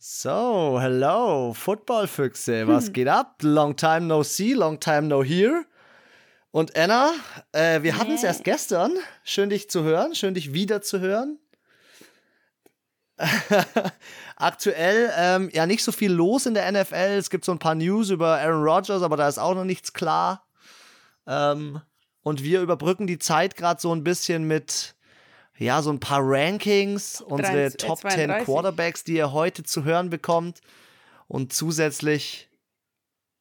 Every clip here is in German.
So, hello, Footballfüchse, was geht ab? Long time no see, long time no hear. Und Anna, äh, wir hatten es erst gestern. Schön, dich zu hören, schön, dich wieder zu hören. Aktuell ähm, ja nicht so viel los in der NFL. Es gibt so ein paar News über Aaron Rodgers, aber da ist auch noch nichts klar. Ähm, und wir überbrücken die Zeit gerade so ein bisschen mit ja, so ein paar Rankings, unsere 33, Top 10 32. Quarterbacks, die ihr heute zu hören bekommt. Und zusätzlich.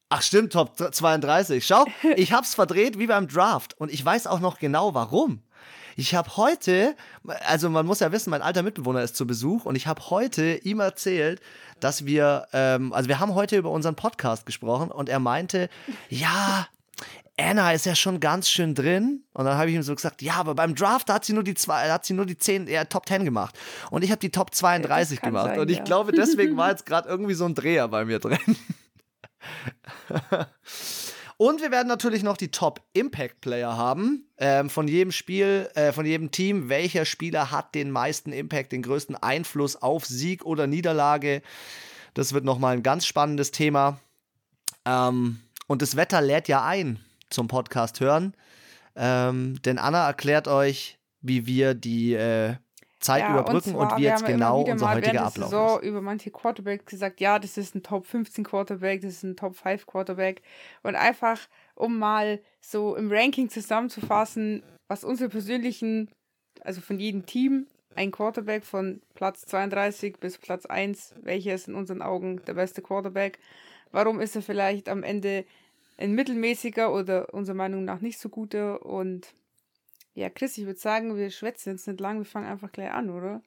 Ach stimmt, Top 32. Schau, ich hab's verdreht wie beim Draft. Und ich weiß auch noch genau warum. Ich habe heute, also man muss ja wissen, mein alter Mitbewohner ist zu Besuch und ich habe heute ihm erzählt, dass wir, ähm, also wir haben heute über unseren Podcast gesprochen und er meinte, ja, Anna ist ja schon ganz schön drin. Und dann habe ich ihm so gesagt, ja, aber beim Draft hat sie nur die zwei, hat sie nur die 10, ja, Top 10 gemacht. Und ich habe die Top 32 kann gemacht. sein, und ich ja. glaube, deswegen war jetzt gerade irgendwie so ein Dreher bei mir drin. Und wir werden natürlich noch die Top Impact Player haben. Ähm, von jedem Spiel, äh, von jedem Team. Welcher Spieler hat den meisten Impact, den größten Einfluss auf Sieg oder Niederlage? Das wird nochmal ein ganz spannendes Thema. Ähm, und das Wetter lädt ja ein zum Podcast hören. Ähm, denn Anna erklärt euch, wie wir die äh, Zeit Ja, überbrücken und, zwar, wie jetzt genau unser heutiger Ablauf Saison ist. über manche Quarterbacks gesagt, ja, das ist ein Top 15 Quarterback, das ist ein Top 5 Quarterback. Und einfach, um mal so im Ranking zusammenzufassen, was unsere persönlichen, also von jedem Team, ein Quarterback von Platz 32 bis Platz 1, welcher ist in unseren Augen der beste Quarterback? Warum ist er vielleicht am Ende ein mittelmäßiger oder unserer Meinung nach nicht so guter? Und ja, Chris, ich würde sagen, wir schwätzen jetzt nicht lang, wir fangen einfach gleich an, oder?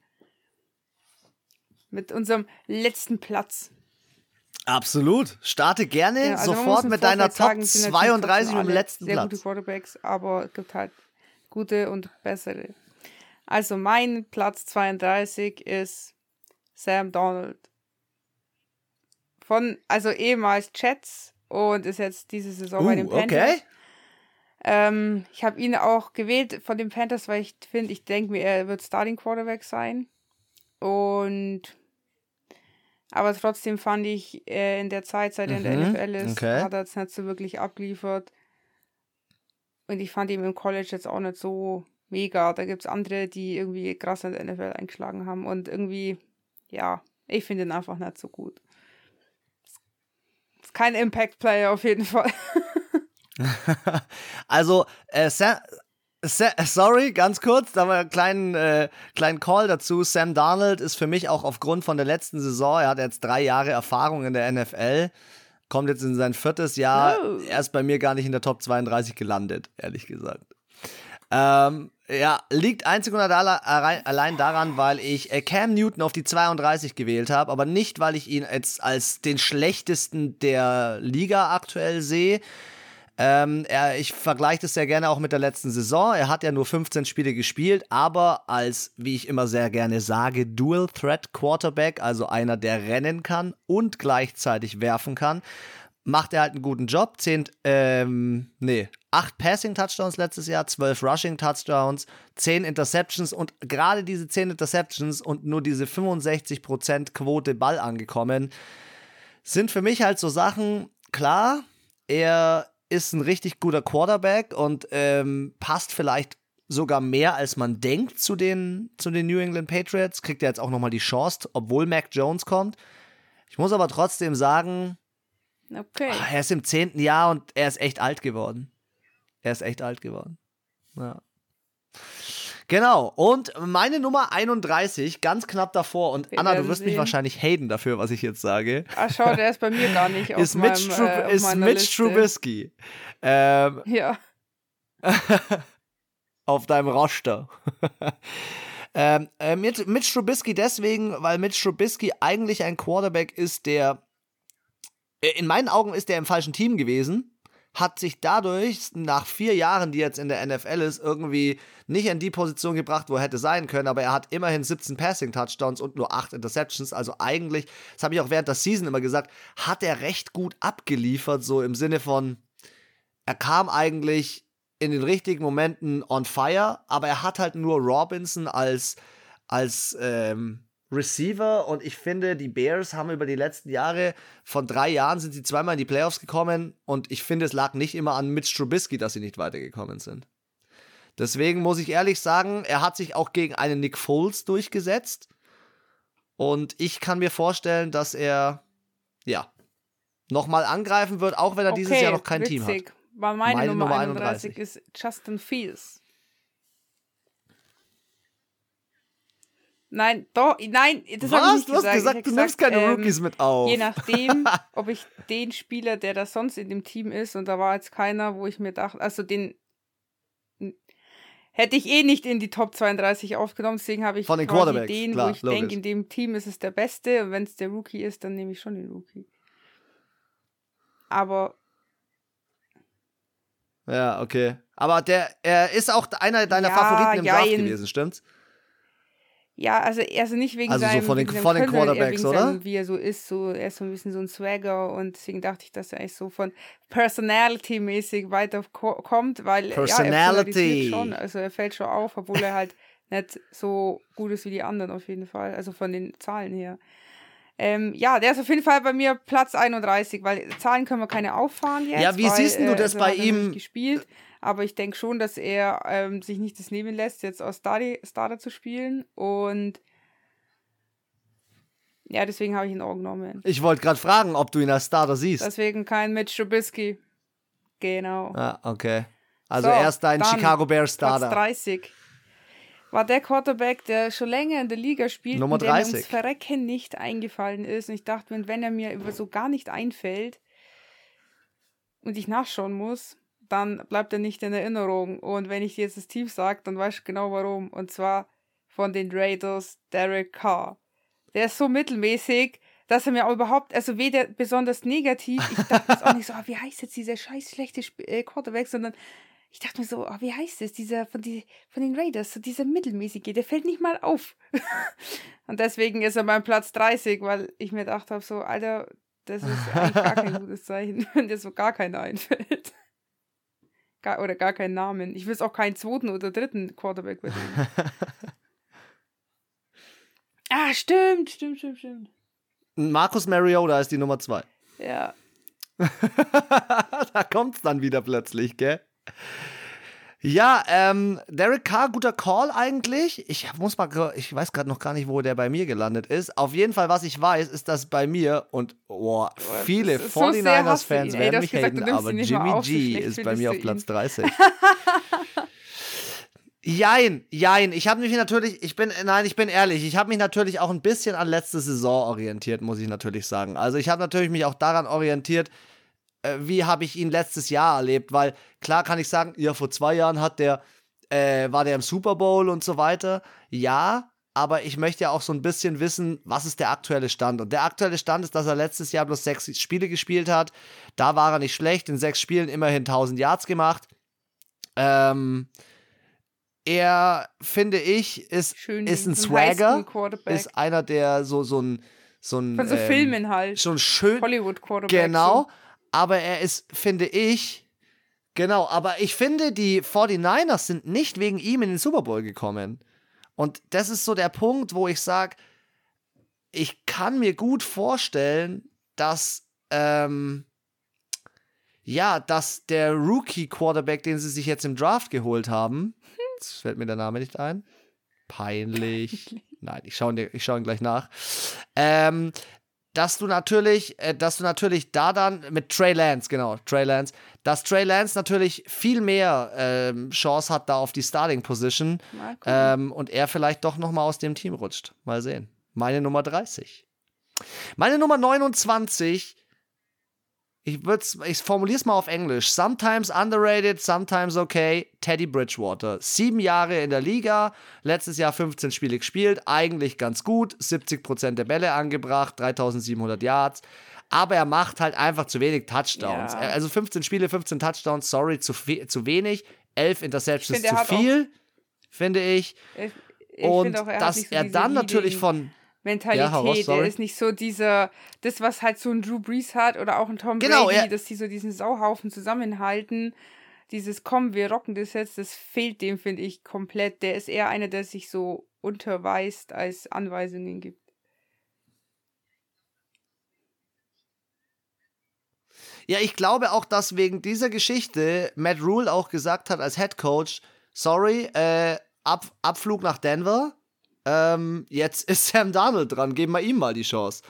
Mit unserem letzten Platz. Absolut. Starte gerne Ja, also sofort im mit deiner Top sagen, natürlich 32 trotzdem mit dem alle letzten sehr Platz. gute Quarterbacks, aber es gibt halt gute und bessere. Also mein Platz 32 ist Sam Donald. Von, also ehemals Jets und ist jetzt diese Saison bei den Uh, Panthers. okay. Ähm, ich habe ihn auch gewählt von den Panthers, weil ich finde, ich denke mir, er wird Starting Quarterback sein. Und aber trotzdem fand ich, äh, in der Zeit, seit er in der Mhm, NFL ist, okay. hat er es nicht so wirklich abgeliefert. Und ich fand ihn im College jetzt auch nicht so mega. Da gibt es andere, die irgendwie krass in der NFL eingeschlagen haben. Und irgendwie, ja, ich finde ihn einfach nicht so gut. Ist kein Impact-Player auf jeden Fall. Also, äh, Sam, Sa sorry, ganz kurz, da war einen kleinen, äh, kleinen Call dazu. Sam Darnold ist für mich auch aufgrund von der letzten Saison, er hat jetzt drei Jahre Erfahrung in der NFL, kommt jetzt in sein viertes Jahr. Oh. Er ist bei mir gar nicht in der Top 32 gelandet, ehrlich gesagt. Ähm, ja, liegt einzig und allein daran, weil ich äh, Cam Newton auf die 32 gewählt habe, aber nicht, weil ich ihn jetzt als den schlechtesten der Liga aktuell sehe. Ähm, er, ich vergleiche das sehr gerne auch mit der letzten Saison. Er hat ja nur 15 Spiele gespielt, aber als, wie ich immer sehr gerne sage, Dual Threat Quarterback, also einer, der rennen kann und gleichzeitig werfen kann, macht er halt einen guten Job. Zehn, ähm, nee, acht Passing Touchdowns letztes Jahr, zwölf Rushing Touchdowns, zehn Interceptions und gerade diese zehn Interceptions und nur diese 65% Quote Ball angekommen, sind für mich halt so Sachen, klar, er ist ein richtig guter Quarterback und ähm, passt vielleicht sogar mehr, als man denkt zu den, zu den New England Patriots. Kriegt er jetzt auch nochmal die Chance, obwohl Mac Jones kommt. Ich muss aber trotzdem sagen, Okay. ah, er ist im zehnten Jahr und er ist echt alt geworden. Er ist echt alt geworden. Ja. Genau, und meine Nummer 31, ganz knapp davor, und Wir Anna, du wirst mich sehen. wahrscheinlich haten dafür, was ich jetzt sage, Ah, schau, der ist bei mir gar nicht auf ist Mitch, meinem, Trub äh, ist Mitch Liste. Trubisky. Ähm, Ja, auf deinem Roster. ähm, äh, Mitch, Mitch Trubisky deswegen, weil Mitch Trubisky eigentlich ein Quarterback ist, der äh, in meinen Augen ist der im falschen Team gewesen, hat sich dadurch nach vier Jahren, die jetzt in der NFL ist, irgendwie nicht in die Position gebracht, wo er hätte sein können, aber er hat immerhin 17 Passing Touchdowns und nur 8 Interceptions, also eigentlich, das habe ich auch während der Season immer gesagt, hat er recht gut abgeliefert, so im Sinne von, er kam eigentlich in den richtigen Momenten on fire, aber er hat halt nur Robinson als, als, ähm, Receiver und ich finde, die Bears haben über die letzten Jahre, von drei Jahren sind sie zweimal in die Playoffs gekommen und ich finde, es lag nicht immer an Mitch Trubisky, dass sie nicht weitergekommen sind. Deswegen muss ich ehrlich sagen, er hat sich auch gegen einen Nick Foles durchgesetzt und ich kann mir vorstellen, dass er, ja, nochmal angreifen wird, auch wenn er okay, dieses Jahr noch kein witzig. Team hat. Weil meine, Meine Nummer, Nummer 31 31. ist Justin Fields. Nein, doch, nein, das habe ich nicht Du hast gesagt. Ich gesagt, du nimmst keine ähm, Rookies mit auf. Je nachdem, ob ich den Spieler, der da sonst in dem Team ist, und da war jetzt keiner, wo ich mir dachte, also den hätte ich eh nicht in die Top 32 aufgenommen, deswegen habe ich Von den quasi den, klar, wo ich denke, in dem Team ist es der Beste, und wenn es der Rookie ist, dann nehme ich schon den Rookie. Aber Ja, okay. Aber der, er ist auch einer deiner Ja, Favoriten im Draft jein. gewesen, stimmt's? Ja, also, also nicht wegen Also so seinem, von den- von den eher Quarterbacks, oder? Seinem, wie er so ist, so, er ist so ein bisschen so ein Swagger und deswegen dachte ich, dass er eigentlich so von Personality-mäßig weiter ko kommt, weil ja, er Personality. schon, also er fällt schon auf, obwohl er halt nicht so gut ist wie die anderen auf jeden Fall, also von den Zahlen her. Ähm, ja, der ist auf jeden Fall bei mir Platz 31, weil Zahlen können wir keine auffahren jetzt. Ja, wie weil, siehst du äh, das also bei ihm? gespielt, aber ich denke schon, dass er ähm, sich nicht das nehmen lässt, jetzt aus Starter, Starter zu spielen und ja, deswegen habe ich ihn auch genommen. Ich wollte gerade fragen, ob du ihn als Starter siehst. Deswegen kein Mitch Trubisky. Genau. ah, okay. Also So, er ist dein Chicago Bears Platz Starter. 30. War der Quarterback, der schon länger in der Liga spielt Nummer und der mir 30. ums Verrecken nicht eingefallen ist. Und ich dachte mir, wenn er mir über so gar nicht einfällt und ich nachschauen muss, dann bleibt er nicht in Erinnerung. Und wenn ich dir jetzt das Team sage, dann weißt du genau warum. Und zwar von den Raiders Derek Carr. Der ist so mittelmäßig, dass er mir auch überhaupt, also weder besonders negativ, ich dachte jetzt auch nicht so, ah, wie heißt jetzt dieser scheiß schlechte Sp äh, Quarterback, sondern ich dachte mir so, ah, wie heißt es, dieser von, die, von den Raiders, so dieser mittelmäßige, der fällt nicht mal auf. Und deswegen ist er mein Platz 30, weil ich mir gedacht habe, so, Alter, das ist eigentlich gar kein gutes Zeichen, wenn dir so gar keiner einfällt. Gar, oder gar keinen Namen. Ich will auch keinen zweiten oder dritten Quarterback bei denen. Ah, stimmt, stimmt, stimmt, stimmt. Marcus Mariota ist die Nummer zwei. Ja. da kommt's dann wieder plötzlich, gell? Ja, ähm, Derek Carr, guter Call eigentlich. Ich muss mal, ich weiß gerade noch gar nicht, wo der bei mir gelandet ist. Auf jeden Fall, was ich weiß, ist, dass bei mir und boah, viele das ist so sehr 49ers-Fans hasst du ihn. Ey, du werden mich gesagt, haten, aber Jimmy auf, G ist bei mir auf Platz ihn. 30. Jein, jein. Ich habe mich natürlich, ich bin, nein, ich bin ehrlich, ich habe mich natürlich auch ein bisschen an letzte Saison orientiert, muss ich natürlich sagen. Also ich habe natürlich mich auch daran orientiert, äh, wie habe ich ihn letztes Jahr erlebt, weil klar kann ich sagen, ja, vor zwei Jahren hat der, äh, war der im Super Bowl und so weiter. Ja, aber ich möchte ja auch so ein bisschen wissen, was ist der aktuelle Stand. Und der aktuelle Stand ist, dass er letztes Jahr bloß sechs Spiele gespielt hat. Da war er nicht schlecht, in sechs Spielen immerhin 1000 Yards gemacht. Ähm, er, finde ich, ist, Schön. ist ein so Swagger, ist einer, der so, so ein, so ein Von so ähm, Filmen halt. schon schön, Hollywood-Quarterback. Genau, aber er ist, finde ich, genau, aber ich finde, die 49ers sind nicht wegen ihm in den Super Bowl gekommen. Und das ist so der Punkt, wo ich sage, ich kann mir gut vorstellen, dass, ähm, ja, dass der Rookie-Quarterback, den sie sich jetzt im Draft geholt haben, jetzt fällt mir der Name nicht ein, peinlich, nein, ich schaue ihn, schau ihn gleich nach, ähm, dass du natürlich, äh, dass du natürlich da dann mit Trey Lance, genau, Trey Lance, dass Trey Lance natürlich viel mehr ähm, Chance hat da auf die Starting Position ähm, und er vielleicht doch noch mal aus dem Team rutscht. Mal sehen. Meine Nummer 30. Meine Nummer 29. Ich, ich formuliere es mal auf Englisch. Sometimes underrated, sometimes okay. Teddy Bridgewater. Sieben Jahre in der Liga, letztes Jahr 15 Spiele gespielt, eigentlich ganz gut, 70% der Bälle angebracht, 3700 Yards. Aber er macht halt einfach zu wenig Touchdowns. Ja. Also 15 Spiele, 15 Touchdowns, sorry, zu, zu wenig. 11 Interceptions find, zu viel, finde ich. ich ich Und find auch, dass so er dann natürlich von. Mentalität. Ja, er ist nicht so dieser, das, was halt so ein Drew Brees hat oder auch ein Tom Genau, Brady, er- dass die so diesen Sauhaufen zusammenhalten. Dieses Komm, wir rocken das jetzt, das fehlt dem, finde ich, komplett. Der ist eher einer, der sich so unterweist als Anweisungen gibt. Ja, ich glaube auch, dass wegen dieser Geschichte Matt Rule auch gesagt hat als Head Coach, sorry, äh, Ab Abflug nach Denver, ähm, jetzt ist Sam Darnold dran, geben wir ihm mal die Chance.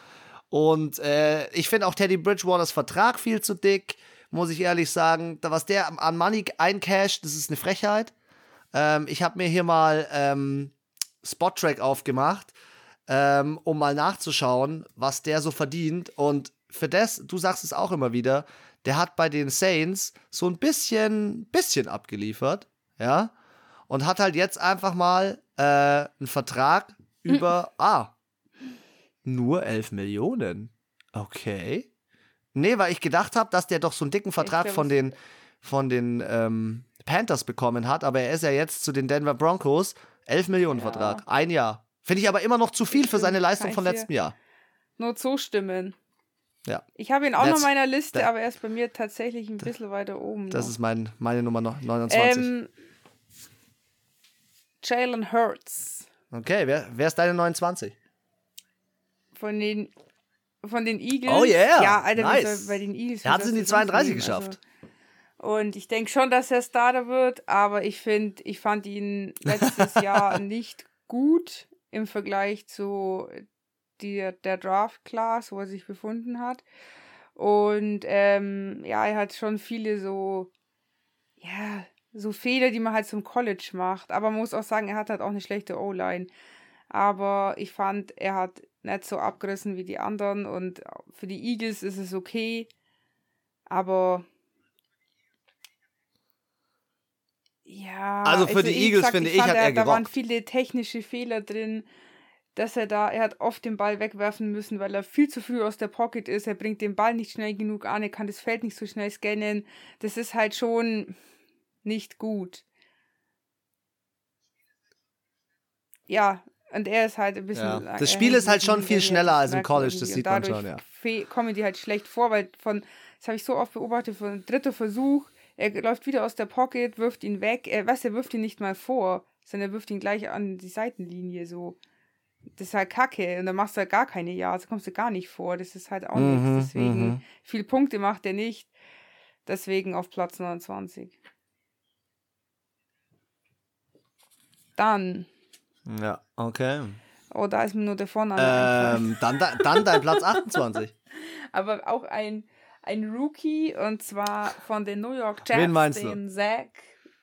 Und äh, ich finde auch Teddy Bridgewaters Vertrag viel zu dick, muss ich ehrlich sagen. Was der an Money eincasht, das ist eine Frechheit. Ähm, ich habe mir hier mal ähm, Spot-Track aufgemacht, ähm, um mal nachzuschauen, was der so verdient. Und für das, du sagst es auch immer wieder, der hat bei den Saints so ein bisschen, bisschen abgeliefert, ja, und hat halt jetzt einfach mal äh, einen Vertrag über, ah, nur 11 Millionen. Okay. Nee, weil ich gedacht habe, dass der doch so einen dicken Vertrag von den, von den ähm, Panthers bekommen hat, aber er ist ja jetzt zu den Denver Broncos. 11 Millionen ja. Vertrag, ein Jahr. Finde ich aber immer noch zu viel für seine Leistung von letztem Jahr. Nur zustimmen. Ja. Ich habe ihn auch noch in meiner Liste, aber er ist bei mir tatsächlich ein bisschen weiter oben. Das noch. ist mein, meine Nummer 29. Ähm, Jalen Hurts. Okay, wer, wer ist deine 29? Von den, von den Eagles. Oh yeah. Ja, Alter, nice. bei den Eagles. Er hat es in die 32 geschafft. Also, und ich denke schon, dass er Starter wird, aber ich finde, ich fand ihn letztes Jahr nicht gut im Vergleich zu die, der Draft Class, wo er sich befunden hat. Und ähm, ja, er hat schon viele so, ja, so Fehler, die man halt zum College macht. Aber man muss auch sagen, er hat halt auch eine schlechte O-Line. Aber ich fand, er hat nicht so abgerissen wie die anderen und für die Eagles ist es okay. Aber ja. Also für die Eagles gesagt, finde ich, ich hat er, er Da waren viele technische Fehler drin dass er da, er hat oft den Ball wegwerfen müssen, weil er viel zu früh aus der Pocket ist. Er bringt den Ball nicht schnell genug an, er kann das Feld nicht so schnell scannen. Das ist halt schon nicht gut. Ja, und er ist halt ein bisschen. Ja. Das Spiel ist halt schon viel schneller als im College, das sieht man schon, ja. kommen die halt schlecht vor, weil von, das habe ich so oft beobachtet, von dritter Versuch, er läuft wieder aus der Pocket, wirft ihn weg, er weiß, er wirft ihn nicht mal vor, sondern er wirft ihn gleich an die Seitenlinie so das ist halt kacke und dann machst du halt gar keine Yards, kommst du gar nicht vor. Das ist halt auch mhm, nichts. Deswegen, mhm. viele Punkte macht er nicht. Deswegen auf Platz 29. Dann. Ja, okay. Oh, da ist mir nur der Vorname. Ähm, dann, dann dein Platz 28. Aber auch ein, ein Rookie und zwar von den New York Jets. Wen meinst den du? Zach.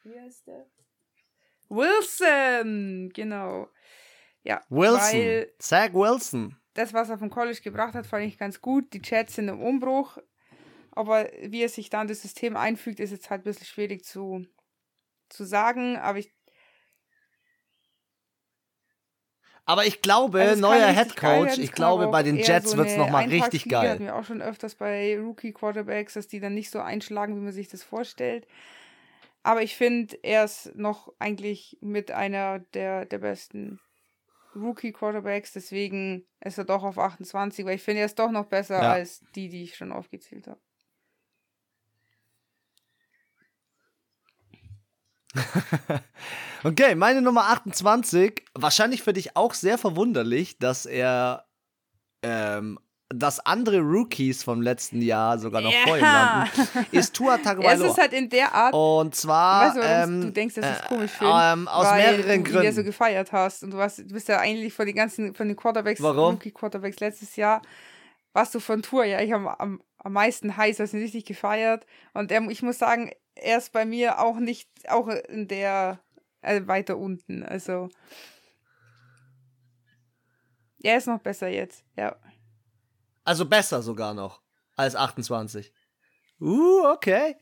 Wie heißt der? Wilson, genau. Ja, Wilson. Weil Zach Wilson. Das, was er vom College gebracht hat, fand ich ganz gut. Die Chats sind im Umbruch. Aber wie er sich dann das System einfügt, ist jetzt halt ein bisschen schwierig zu, zu sagen. Aber ich. Aber ich glaube, also neuer Head Coach, ich glaube, bei den Jets so wird es nochmal richtig geil. hatten wir auch schon öfters bei Rookie Quarterbacks, dass die dann nicht so einschlagen, wie man sich das vorstellt. Aber ich finde, er ist noch eigentlich mit einer der, der besten Rookie-Quarterbacks, deswegen ist er doch auf 28, weil ich finde, er ist doch noch besser ja. als die, die ich schon aufgezählt habe. okay, meine Nummer 28. Wahrscheinlich für dich auch sehr verwunderlich, dass er ähm, dass andere Rookies vom letzten Jahr sogar noch ja. vor ihm landen, ist Tua Tagovailoa. Es ist halt in der Art. Und zwar. Weißt du, ähm, du denkst, dass ich es äh, komisch finde? Ähm, aus mehreren du Gründen. Ihn ja so gefeiert hast und du, warst, du bist ja eigentlich von den ganzen, von den Quarterbacks? Rookie Quarterbacks letztes Jahr, warst du von Tour ja ich habe am, am meisten heiß, hast ihn richtig gefeiert und er, ich muss sagen, er ist bei mir auch nicht, auch in der äh, weiter unten, also. Er ist noch besser jetzt, ja. Also besser sogar noch als 28. Uh, okay.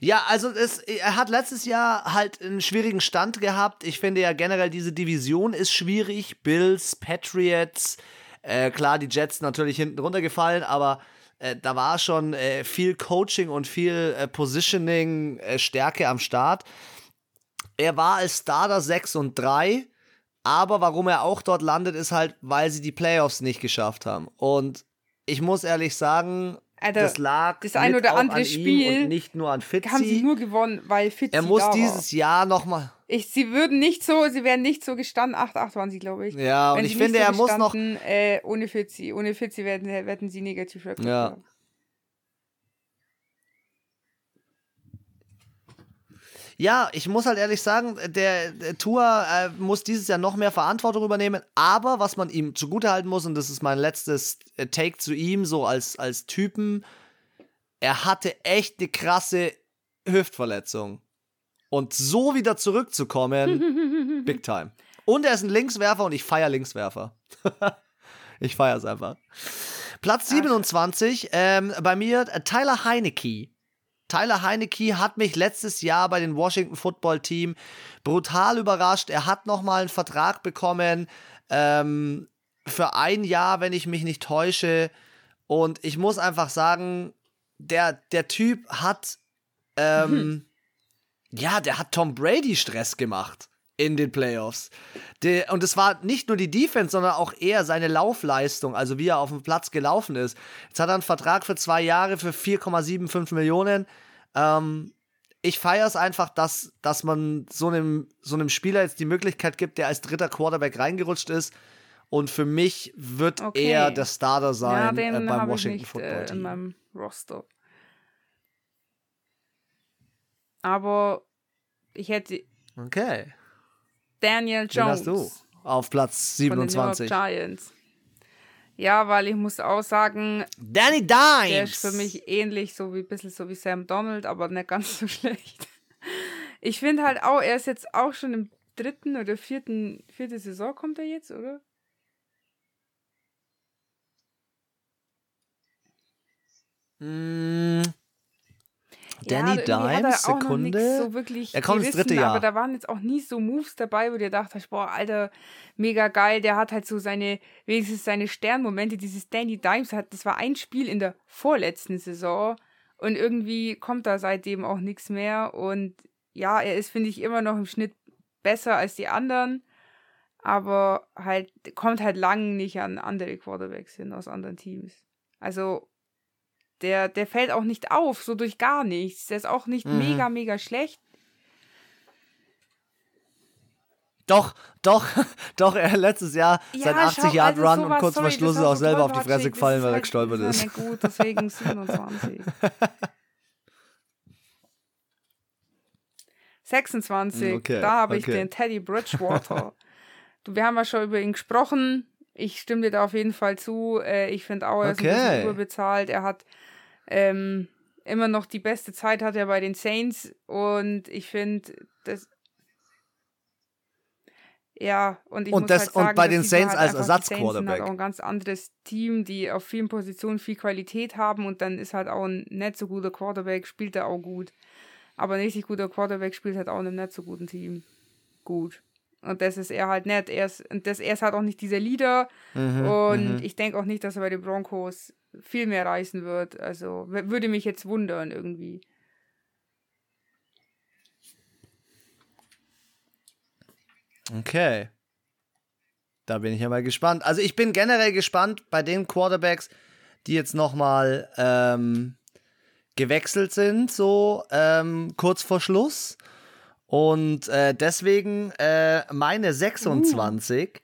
Ja, also es, er hat letztes Jahr halt einen schwierigen Stand gehabt. Ich finde ja generell, diese Division ist schwierig. Bills, Patriots, äh, klar, die Jets natürlich hinten runtergefallen, aber äh, da war schon äh, viel Coaching und viel äh, Positioning, äh, Stärke am Start. Er war als Starter 6 und 3, aber warum er auch dort landet, ist halt, weil sie die Playoffs nicht geschafft haben. Und ich muss ehrlich sagen, Alter, das lag das ein oder andere Spiel und nicht nur an Fitzy. haben sie nur gewonnen, weil Fitzy er muss da dieses war. Jahr nochmal. Ich, sie würden nicht so, sie wären nicht so gestanden. 8-8 waren sie, glaube ich. Ja, und Wenn ich sie finde, so er muss noch. Äh, ohne Fitzy. Ohne Fitzy werden, werden sie negativ Rekord Ja. haben. Ja, ich muss halt ehrlich sagen, der, der Tour äh, muss dieses Jahr noch mehr Verantwortung übernehmen. Aber was man ihm zugutehalten muss, und das ist mein letztes äh, Take zu ihm, so als, als Typen, er hatte echt eine krasse Hüftverletzung. Und so wieder zurückzukommen, big time. Und er ist ein Linkswerfer und ich feiere Linkswerfer. ich feiere es einfach. Platz 27, ähm, bei mir äh, Tyler Heinecke. Tyler Heinecke hat mich letztes Jahr bei den Washington Football Team brutal überrascht. Er hat nochmal einen Vertrag bekommen ähm, für ein Jahr, wenn ich mich nicht täusche. Und ich muss einfach sagen, der, der Typ hat, ähm, ja, der hat Tom Brady Stress gemacht in den Playoffs. Der, und es war nicht nur die Defense, sondern auch eher seine Laufleistung, also wie er auf dem Platz gelaufen ist. Jetzt hat er einen Vertrag für zwei Jahre für 4,75 Millionen. Ähm, ich feiere es einfach, dass, dass man so einem, so einem Spieler jetzt die Möglichkeit gibt, der als dritter Quarterback reingerutscht ist. Und für mich wird Okay. er der Starter Ja, sein äh, den beim Washington nicht Football äh, in Team. meinem Roster. Aber ich hätte Okay. Daniel Jones hast du? Auf Platz von den New York 27. Giants. Ja, weil ich muss auch sagen, Danny der ist Dimes. für mich ähnlich, so wie ein bisschen so wie Sam Donald, aber nicht ganz so schlecht. Ich finde halt auch, er ist jetzt auch schon im dritten oder vierten, vierte Saison kommt er jetzt, oder? Mm. Danny ja, er Dimes, auch noch Sekunde. So wirklich Er kommt ins dritte Jahr. Aber da waren jetzt auch nie so Moves dabei, wo du gedacht hast, boah, Alter, mega geil. Der hat halt so seine, wenigstens seine Sternmomente. Dieses Danny Dimes hat, das war ein Spiel in der vorletzten Saison. Und irgendwie kommt da seitdem auch nichts mehr. Und ja, er ist, finde ich, immer noch im Schnitt besser als die anderen. Aber halt, kommt halt lang nicht an andere Quarterbacks hin aus anderen Teams. Also, der, der fällt auch nicht auf, so durch gar nichts. Der ist auch nicht Mhm. mega, mega schlecht. Doch, doch, doch, er hat letztes Jahr Ja, sein schau, 80 Yard also Run und sowas, kurz vor Schluss ist auch so selber auf die Fresse gefallen, weil er halt- gestolpert das ist. nicht gut, deswegen 27. 26, Okay, da habe ich okay. den Teddy Bridgewater. du, wir haben ja schon über ihn gesprochen. Ich stimme dir da auf jeden Fall zu. Äh, ich finde auch, er ist ein Okay. bisschen überbezahlt. Er hat ähm, immer noch die beste Zeit hat er bei den Saints und ich finde, das ja, und ich Und muss das- halt und sagen, bei das den Saints halt als Ersatzquarterback. halt auch ein ganz anderes Team, die auf vielen Positionen viel Qualität haben und dann ist halt auch ein nicht so guter Quarterback, spielt er auch gut. Aber ein richtig guter Quarterback spielt halt auch in einem nicht so guten Team gut. Und das ist er halt nicht. Er ist, und das, er ist halt auch nicht dieser Leader. Mhm, und ich denke auch nicht, dass er bei den Broncos viel mehr reißen wird. Also würde mich jetzt wundern irgendwie. Okay. Da bin ich ja mal gespannt. Also ich bin generell gespannt bei den Quarterbacks, die jetzt nochmal ähm, gewechselt sind, so ähm, kurz vor Schluss. Und äh, deswegen äh, meine 26,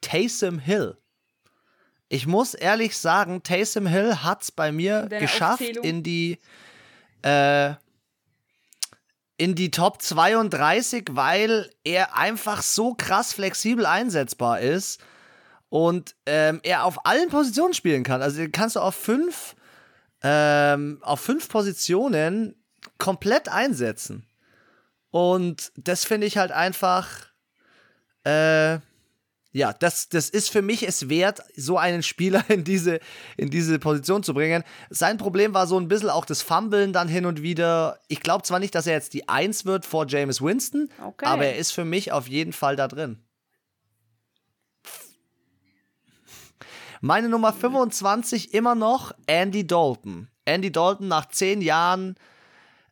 Taysom Hill. Ich muss ehrlich sagen, Taysom Hill hat es bei mir In deiner geschafft Aufzählung? in die äh, in die Top 32, weil er einfach so krass flexibel einsetzbar ist und ähm, er auf allen Positionen spielen kann. Also den kannst du auf fünf, ähm, auf fünf Positionen komplett einsetzen. Und das finde ich halt einfach, äh, ja, das, das ist für mich es wert, so einen Spieler in diese, in diese Position zu bringen. Sein Problem war so ein bisschen auch das Fumblen dann hin und wieder. Ich glaube zwar nicht, dass er jetzt die Eins wird vor James Winston, Okay. aber er ist für mich auf jeden Fall da drin. Meine Nummer 25 immer noch Andy Dalton. Andy Dalton nach zehn Jahren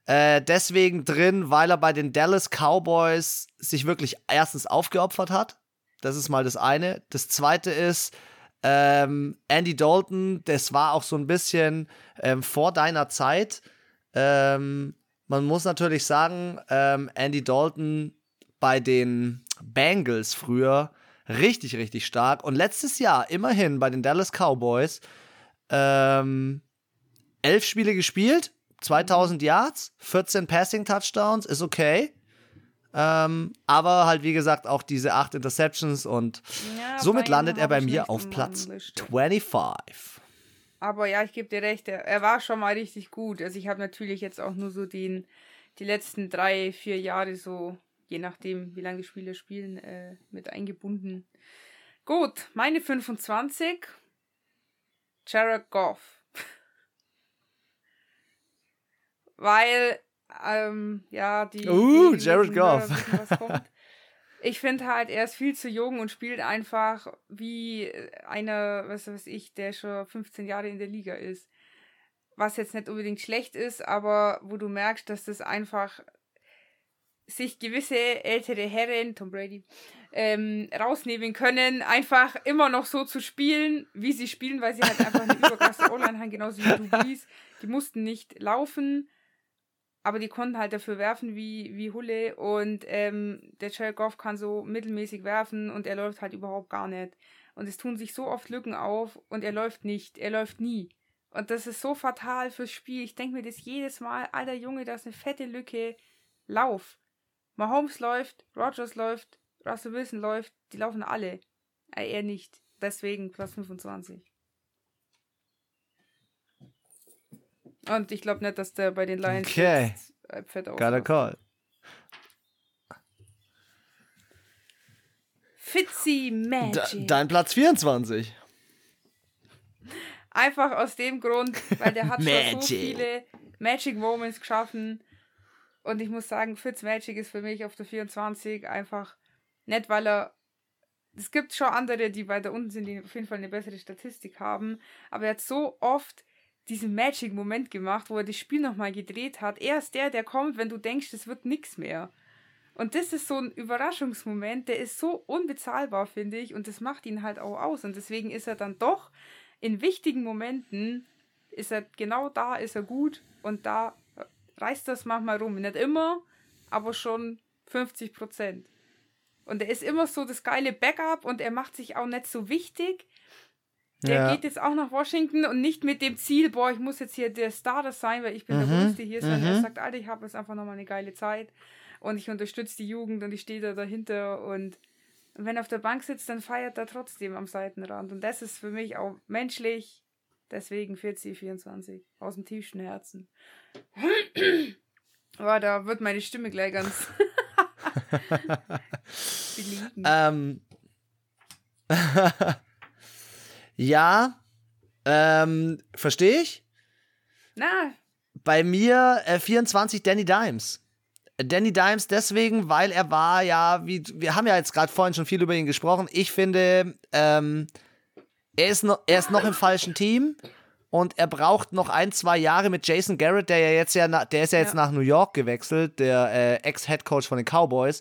äh, deswegen drin, weil er bei den Dallas Cowboys sich wirklich erstens aufgeopfert hat. Das ist mal das eine. Das zweite ist, Ähm, Andy Dalton, das war auch so ein bisschen ähm, vor deiner Zeit. Ähm, man muss natürlich sagen, ähm, Andy Dalton bei den Bengals früher richtig, richtig stark. Und letztes Jahr immerhin bei den Dallas Cowboys ähm, elf Spiele gespielt, 2000 Yards, 14 Passing Touchdowns, ist okay. Ähm, aber halt, wie gesagt, auch diese acht Interceptions und ja, somit landet er bei mir auf Platz 25. Aber ja, ich gebe dir recht, er, er, war schon mal richtig gut. Also ich habe natürlich jetzt auch nur so den, die letzten drei, vier Jahre so, je nachdem, wie lange die Spieler spielen, äh, mit eingebunden. Gut, meine 25. Jared Goff. Weil ähm, ja, die. Uh, die Jared Goff. ich finde halt, er ist viel zu jung und spielt einfach wie einer, was weiß ich, der schon 15 Jahre in der Liga ist. Was jetzt nicht unbedingt schlecht ist, aber wo du merkst, dass das einfach sich gewisse ältere Herren, Tom Brady, ähm, rausnehmen können, einfach immer noch so zu spielen, wie sie spielen, weil sie halt einfach eine überkrasse Online haben, genauso wie du Brees. Die mussten nicht laufen, aber die konnten halt dafür werfen wie, wie Hulle und ähm, der Jared Goff kann so mittelmäßig werfen und er läuft halt überhaupt gar nicht. Und es tun sich so oft Lücken auf und er läuft nicht, er läuft nie. Und das ist so fatal fürs Spiel. Ich denke mir das jedes Mal, alter Junge, da ist eine fette Lücke, lauf. Mahomes läuft, Rogers läuft, Russell Wilson läuft, die laufen alle. Äh, er nicht. Deswegen Platz 25. Und ich glaube nicht, dass der bei den Lions okay. jetzt, äh, fett Geiler Call. Fitzy Magic. dein Platz 24. Einfach aus dem Grund, weil der hat schon so viele Magic Moments geschaffen. Und ich muss sagen, Fitz Magic ist für mich auf der 24 einfach nicht, weil er. Es gibt schon andere, die weiter unten sind, die auf jeden Fall eine bessere Statistik haben. Aber er hat so oft diesen Magic-Moment gemacht, wo er das Spiel nochmal gedreht hat. Er ist der, der kommt, wenn du denkst, es wird nichts mehr. Und das ist so ein Überraschungsmoment, der ist so unbezahlbar, finde ich, und das macht ihn halt auch aus. Und deswegen ist er dann doch in wichtigen Momenten, ist er genau da, ist er gut und da reißt das manchmal rum. Nicht immer, aber schon 50 Prozent. Und er ist immer so das geile Backup und er macht sich auch nicht so wichtig, der ja. geht jetzt auch nach Washington und nicht mit dem Ziel, boah, ich muss jetzt hier der Starter sein, weil ich bin mhm. der Größte hier, sondern mhm. er sagt, Alter, ich habe jetzt einfach nochmal eine geile Zeit und ich unterstütze die Jugend und ich stehe da dahinter und wenn er auf der Bank sitzt, dann feiert er trotzdem am Seitenrand und das ist für mich auch menschlich, deswegen 40, 24, aus dem tiefsten Herzen. Aber da wird meine Stimme gleich ganz belegen. Ähm. Ja, ähm, verstehe ich. Na. Bei mir äh, 24 Danny Dimes. Danny Dimes deswegen, weil er war ja, wie wir haben ja jetzt gerade vorhin schon viel über ihn gesprochen. Ich finde, ähm, er ist noch, er ist noch im falschen Team und er braucht noch ein, zwei Jahre mit Jason Garrett, der ja jetzt ja, der ist ja jetzt ja. nach New York gewechselt, der äh, Ex-Head-Coach von den Cowboys.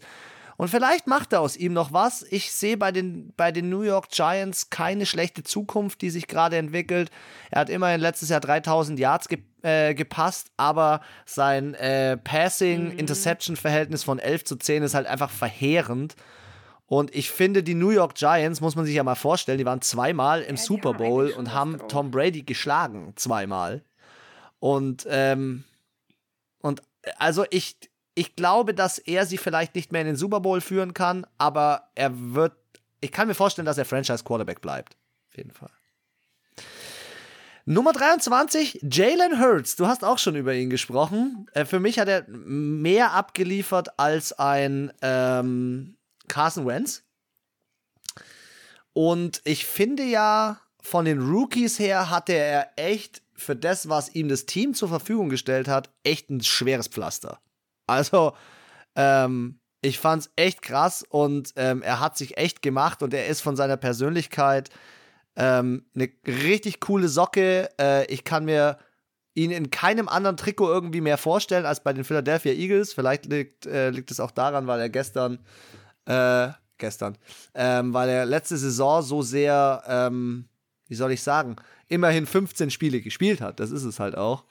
Und vielleicht macht er aus ihm noch was. Ich sehe bei den, bei den New York Giants keine schlechte Zukunft, die sich gerade entwickelt. Er hat immerhin letztes Jahr 3000 Yards ge äh, gepasst, aber sein äh, Passing-Interception-Verhältnis von 11 zu 10 ist halt einfach verheerend. Und ich finde, die New York Giants, muss man sich ja mal vorstellen, die waren zweimal im ja, Super Bowl und haben. Tom Brady geschlagen, zweimal. Und, ähm, und also ich, ich glaube, dass er sie vielleicht nicht mehr in den Super Bowl führen kann, aber er wird. Ich kann mir vorstellen, dass er Franchise Quarterback bleibt. Auf jeden Fall. Nummer 23, Jalen Hurts. Du hast auch schon über ihn gesprochen. Äh, für mich hat er mehr abgeliefert als ein ähm, Carson Wentz. Und ich finde ja, von den Rookies her hatte er echt für das, was ihm das Team zur Verfügung gestellt hat, echt ein schweres Pflaster. Also, ähm, ich fand's echt krass und ähm, er hat sich echt gemacht und er ist von seiner Persönlichkeit ähm, eine richtig coole Socke. Äh, ich kann mir ihn in keinem anderen Trikot irgendwie mehr vorstellen als bei den Philadelphia Eagles. Vielleicht liegt, äh, liegt es auch daran, weil er gestern, äh, gestern, ähm, weil er letzte Saison so sehr ähm, wie soll ich sagen, immerhin 15 Spiele gespielt hat. Das ist es halt auch.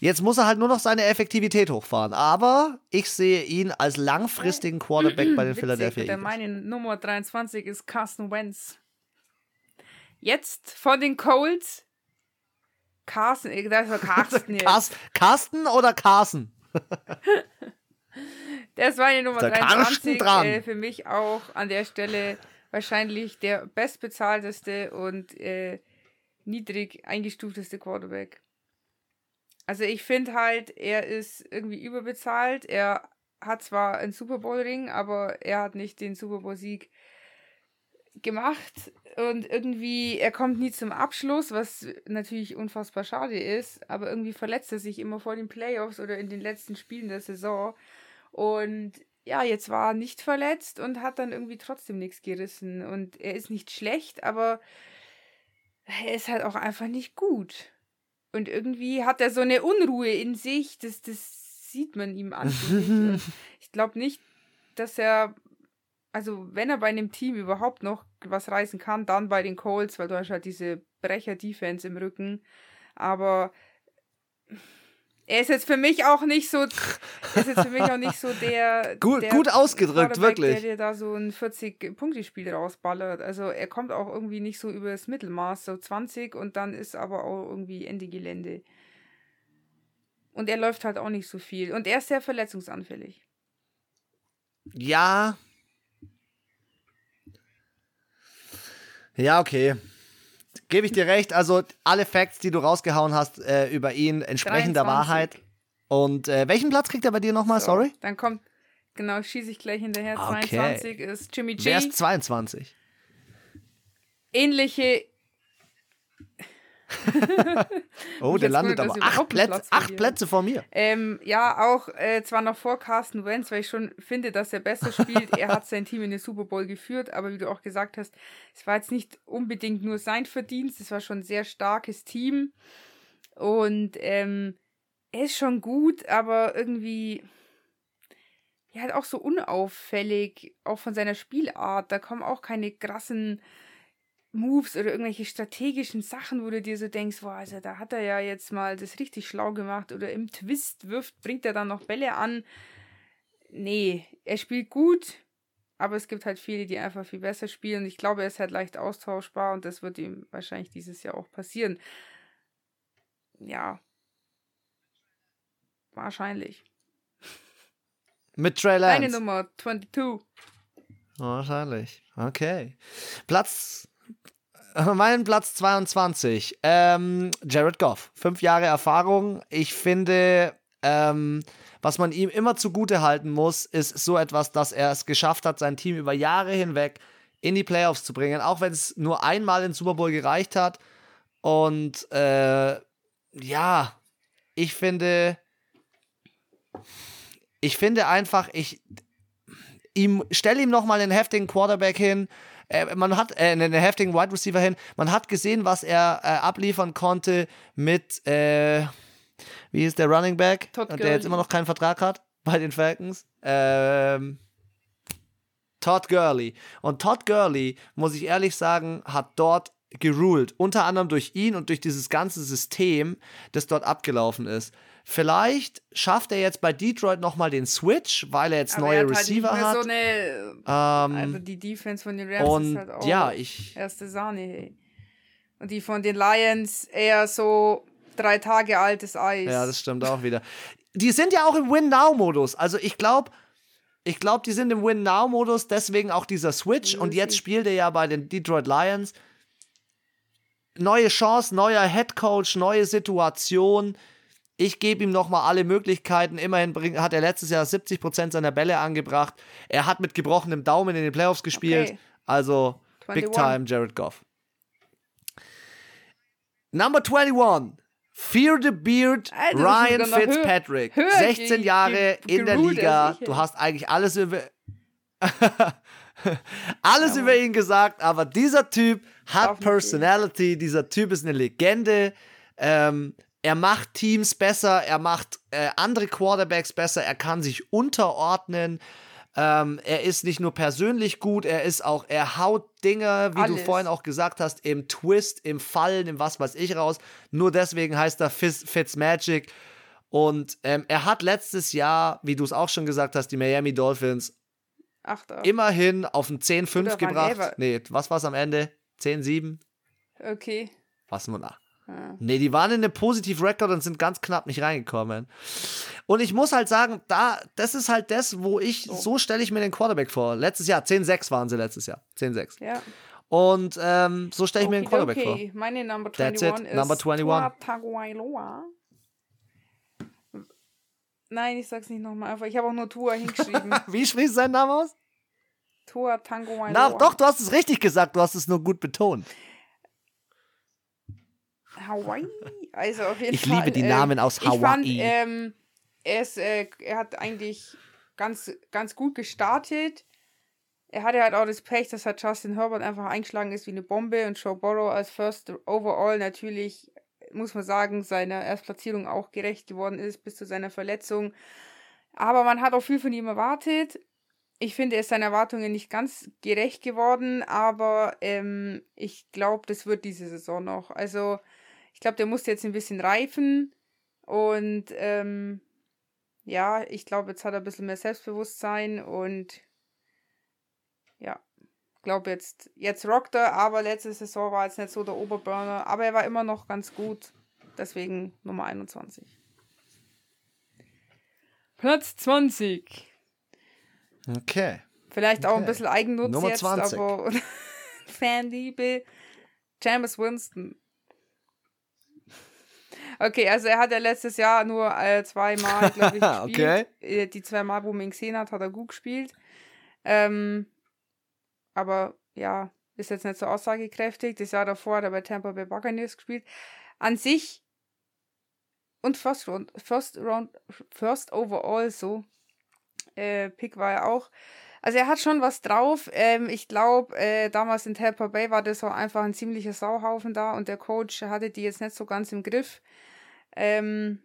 Jetzt muss er halt nur noch seine Effektivität hochfahren. Aber ich sehe ihn als langfristigen Quarterback bei den Witzig, Philadelphia Eagles. Meine Nummer 23 ist Carson Wentz. Jetzt von den Colts. Carson, äh, das war Carsten jetzt. Car Carsten oder Carson? Der ist meine Nummer Der Karsten 23. dran. Äh, für mich auch an der Stelle wahrscheinlich der bestbezahlteste und äh, niedrig eingestufteste Quarterback. Also ich finde halt, er ist irgendwie überbezahlt. Er hat zwar einen Super Bowl Ring, aber er hat nicht den Super Bowl Sieg gemacht und irgendwie er kommt nie zum Abschluss, was natürlich unfassbar schade ist, aber irgendwie verletzt er sich immer vor den Playoffs oder in den letzten Spielen der Saison und ja, jetzt war er nicht verletzt und hat dann irgendwie trotzdem nichts gerissen und er ist nicht schlecht, aber er ist halt auch einfach nicht gut. Und irgendwie hat er so eine Unruhe in sich, das, das sieht man ihm an. ich glaube nicht, dass er, also wenn er bei einem Team überhaupt noch was reißen kann, dann bei den Colts, weil du hast halt diese Brecher-Defense im Rücken. Aber er ist jetzt für mich auch nicht so, er ist jetzt für mich auch nicht so der. Gut- der gut ausgedrückt, wirklich. Der dir da so ein 40-Punkte-Spiel rausballert. Also er kommt auch irgendwie nicht so über das Mittelmaß, so 20 und dann ist aber auch irgendwie Ende Gelände. Und er läuft halt auch nicht so viel. Und er ist sehr verletzungsanfällig. Ja. Ja, okay. Gebe ich dir recht. Also alle Facts, die du rausgehauen hast äh, über ihn, entsprechen der 23. Wahrheit. Und äh, welchen Platz kriegt er bei dir nochmal? So, Sorry? Dann kommt, genau, schieße ich gleich hinterher. Okay. 22 ist Jimmy G. Wer ist 22? Ähnliche. Oh, der landet aber acht Plätze, acht Plätze vor mir. Ähm, ja, auch äh, zwar noch vor Carsten Wentz, weil ich schon finde, dass er besser spielt. er hat sein Team in den Super Bowl geführt, aber wie du auch gesagt hast, es war jetzt nicht unbedingt nur sein Verdienst, es war schon ein sehr starkes Team. Und ähm, er ist schon gut, aber irgendwie ja halt auch so unauffällig, auch von seiner Spielart. Da kommen auch keine krassen Moves oder irgendwelche strategischen Sachen, wo du dir so denkst, boah, also da hat er ja jetzt mal das richtig schlau gemacht oder im Twist wirft, bringt er dann noch Bälle an. Nee, er spielt gut, aber es gibt halt viele, die einfach viel besser spielen. Ich glaube, er ist halt leicht austauschbar und das wird ihm wahrscheinlich dieses Jahr auch passieren. Ja. Wahrscheinlich. Mit Trey Deine Lance. Nummer 22. Wahrscheinlich. Okay. Platz. Mein Platz 22. Ähm, Jared Goff. Fünf Jahre Erfahrung. Ich finde, ähm, was man ihm immer zugute halten muss, ist so etwas, dass er es geschafft hat, sein Team über Jahre hinweg in die Playoffs zu bringen. Auch wenn es nur einmal in Super Bowl gereicht hat. Und äh, ja, ich finde, ich finde einfach, ich ihm stell ihm noch mal einen heftigen Quarterback hin. Äh, man hat äh, einen heftigen Wide Receiver hin. Man hat gesehen, was er äh, abliefern konnte mit äh, wie ist der Running Back, Todd der Gurley. jetzt immer noch keinen Vertrag hat bei den Falcons. Ähm, Todd Gurley. Und Todd Gurley, muss ich ehrlich sagen, hat dort geruled. Unter anderem durch ihn und durch dieses ganze System, das dort abgelaufen ist. Vielleicht schafft er jetzt bei Detroit nochmal den Switch, weil er jetzt Aber neue er hat halt Receiver mehr hat. So eine, ähm, also die Defense von den Rams und ist halt auch ja, ich. erste Sahne. Hey. Und die von den Lions eher so drei Tage altes Eis. Ja, das stimmt auch wieder. Die sind ja auch im Win-Now-Modus. Also ich glaube, ich glaube, die sind im Win-Now-Modus, deswegen auch dieser Switch. Und jetzt spielt er ja bei den Detroit Lions. Neue Chance, neuer Head Coach, neue Situation. Ich gebe ihm nochmal alle Möglichkeiten. Immerhin bring, hat er letztes Jahr 70% seiner Bälle angebracht. Er hat mit gebrochenem Daumen in den Playoffs gespielt. Okay. Also, Big 21. Time Jared Goff. Number 21. Fear the Beard, Alter, Ryan noch höher- Fitzpatrick. höher 16 ge- Jahre in der Liga. Du hast eigentlich alles über. alles Ja, über ihn gesagt, aber dieser Typ hat Personality, dieser Typ ist eine Legende. Ähm, er macht Teams besser, er macht äh, andere Quarterbacks besser, er kann sich unterordnen. Ähm, er ist nicht nur persönlich gut, er ist auch, er haut Dinge, wie Alles. du vorhin auch gesagt hast, im Twist, im Fallen, im was weiß ich raus. Nur deswegen heißt er Fitz, Fitzmagic. Und ähm, er hat letztes Jahr, wie du es auch schon gesagt hast, die Miami Dolphins Achter. immerhin auf ein 10-5 Oder waren gebracht. Nee, was war es am Ende? 10-7? Okay. Fassen wir nach. Ja. Nee, die waren in einem positiv Record und sind ganz knapp nicht reingekommen. Und ich muss halt sagen, da, das ist halt das, wo ich, So. so stelle ich mir den Quarterback vor. Letztes Jahr, 10-6 waren sie letztes Jahr. 10-6. Ja. Und ähm, so stelle ich mir den Quarterback vor. Okay, meine Number That's 21 it, ist number 21. Tua Tagovailoa. Nein, ich sag's nicht nochmal einfach. Ich habe auch nur Tua hingeschrieben. Wie sprichst du seinen Namen aus? Tua Tagovailoa. Na, doch, du hast es richtig gesagt, du hast es nur gut betont. Hawaii. Also auf jeden Ich Fall. liebe die ähm, Namen aus Ich fand, Hawaii. ähm, er, ist, äh, er hat eigentlich ganz, ganz gut gestartet. Er hatte halt auch das Pech, dass halt Justin Herbert einfach eingeschlagen ist wie eine Bombe und Joe Burrow als First Overall natürlich, muss man sagen, seiner Erstplatzierung auch gerecht geworden ist bis zu seiner Verletzung. Aber man hat auch viel von ihm erwartet. Ich finde, er ist seinen Erwartungen nicht ganz gerecht geworden, aber ähm, ich glaube, das wird diese Saison noch. Also, ich glaube, der muss jetzt ein bisschen reifen und ähm, ja, ich glaube, jetzt hat er ein bisschen mehr Selbstbewusstsein und ja, ich glaube jetzt, jetzt rockt er, aber letzte Saison war jetzt nicht so der Oberburner, aber er war immer noch ganz gut. Deswegen Nummer 21. Platz 20. Okay. Vielleicht auch ein bisschen Eigennutz Nummer jetzt, 20. aber Fanliebe. James Winston. Okay, also er hat ja letztes Jahr nur äh, zweimal, glaube ich, gespielt. Okay. Äh, Die zwei Mal, wo man ihn gesehen hat, hat er gut gespielt. Ähm, aber ja, ist jetzt nicht so aussagekräftig. Das Jahr davor hat er bei Tampa Bay Buccaneers gespielt. An sich und First Round, First Round, First Overall so. Äh, Pick war er auch. Also er hat schon was drauf. Ähm, ich glaube, äh, damals in Tampa Bay war das auch einfach ein ziemlicher Sauhaufen da und der Coach hatte die jetzt nicht so ganz im Griff. Ähm,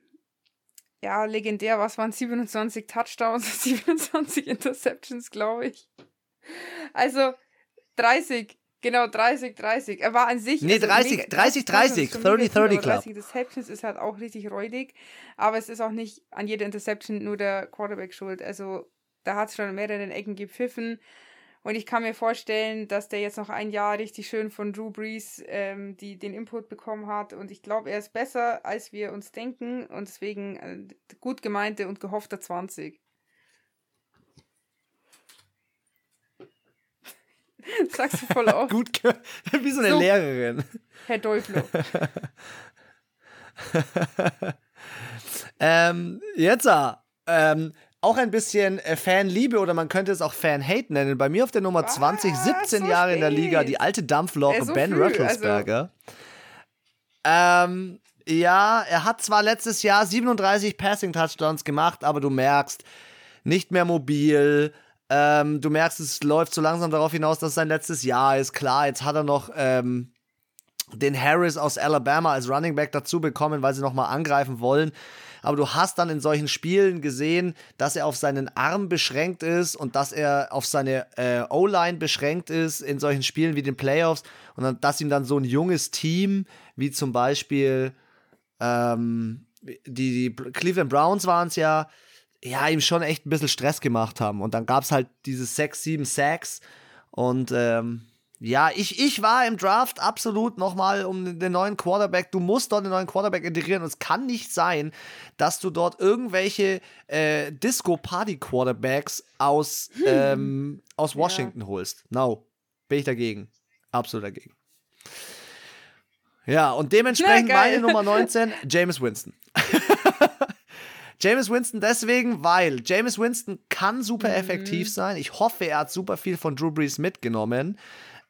ja, legendär, was waren 27 Touchdowns, 27 Interceptions, glaube ich. Also 30, genau 30, 30. Er war an sich. Nee, also 30, mega- 30, 30, Touchdowns ist schon 30, mega viel, 30 aber Club. 30 Interceptions ist halt auch richtig räudig. Aber es ist auch nicht an jeder Interception nur der Quarterback schuld. Also da hat es schon an mehreren Ecken gepfiffen. Und ich kann mir vorstellen, dass der jetzt noch ein Jahr richtig schön von Drew Brees ähm, die, den Input bekommen hat. Und ich glaube, er ist besser, als wir uns denken. Und deswegen äh, gut gemeinte und gehoffter 20. Das sagst du voll oft, Gut, wie so eine So. Lehrerin. Herr Teuflo. Ähm, jetzt äh, ähm, auch ein bisschen äh, Fanliebe oder man könnte es auch Fan-Hate nennen. Bei mir auf der Nummer Was? 20, 17 So Jahre in der Liga, spät? die alte Dampflok Äh, so Ben früh, also. Ähm, ja, er hat zwar letztes Jahr 37 Passing-Touchdowns gemacht, aber du merkst, nicht mehr mobil. Ähm, du merkst, es läuft so langsam darauf hinaus, dass es sein letztes Jahr ist. Klar, jetzt hat er noch ähm, den Harris aus Alabama als Running Back dazu bekommen, weil sie nochmal angreifen wollen. Aber du hast dann in solchen Spielen gesehen, dass er auf seinen Arm beschränkt ist und dass er auf seine äh, O-Line beschränkt ist in solchen Spielen wie den Playoffs und dann, dass ihm dann so ein junges Team wie zum Beispiel ähm, die, die Cleveland Browns waren es ja, ja, ihm schon echt ein bisschen Stress gemacht haben. Und dann gab es halt diese 6, 7 Sacks und ähm, ja, ich, ich war im Draft absolut nochmal um den neuen Quarterback. Du musst dort den neuen Quarterback integrieren. Und es kann nicht sein, dass du dort irgendwelche äh, Disco-Party-Quarterbacks aus, ähm, aus Washington holst. No, bin ich dagegen. Absolut dagegen. Ja, und dementsprechend geil. meine Nummer 19, James Winston. James Winston deswegen, weil James Winston kann super Mhm. effektiv sein. Ich hoffe, er hat super viel von Drew Brees mitgenommen.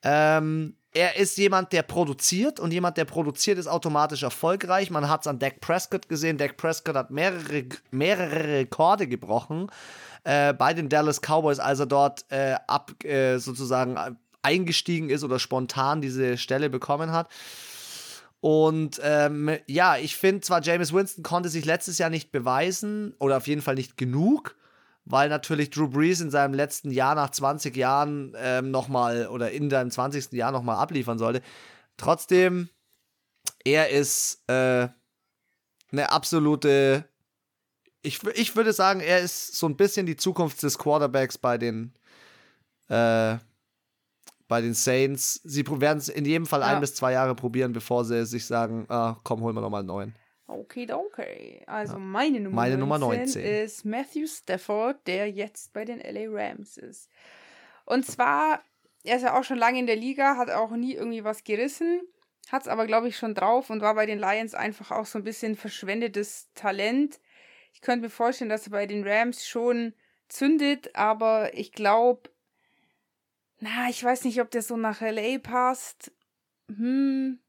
Ähm, er ist jemand, der produziert und jemand, der produziert, ist automatisch erfolgreich. Man hat es an Dak Prescott gesehen. Dak Prescott hat mehrere, mehrere Rekorde gebrochen äh, bei den Dallas Cowboys, als er dort äh, ab, äh, sozusagen eingestiegen ist oder spontan diese Stelle bekommen hat. Und ähm, ja, ich finde zwar, James Winston konnte sich letztes Jahr nicht beweisen oder auf jeden Fall nicht genug, weil natürlich Drew Brees in seinem letzten Jahr nach 20 Jahren ähm, nochmal oder in seinem 20. Jahr nochmal abliefern sollte. Trotzdem, er ist äh, eine absolute. Ich, ich würde sagen, er ist so ein bisschen die Zukunft des Quarterbacks bei den, äh, bei den Saints. Sie werden es in jedem Fall ja. ein bis zwei Jahre probieren, bevor sie sich sagen: ah, komm, holen wir nochmal einen neuen. Okay, okay. Also meine Nummer, meine 19 Nummer 19 ist Matthew Stafford, der jetzt bei den LA Rams ist. Und zwar, er ist ja auch schon lange in der Liga, hat auch nie irgendwie was gerissen, hat es aber, glaube ich, schon drauf und war bei den Lions einfach auch so ein bisschen verschwendetes Talent. Ich könnte mir vorstellen, dass er bei den Rams schon zündet, aber ich glaube, na, ich weiß nicht, ob der so nach LA passt. Hm,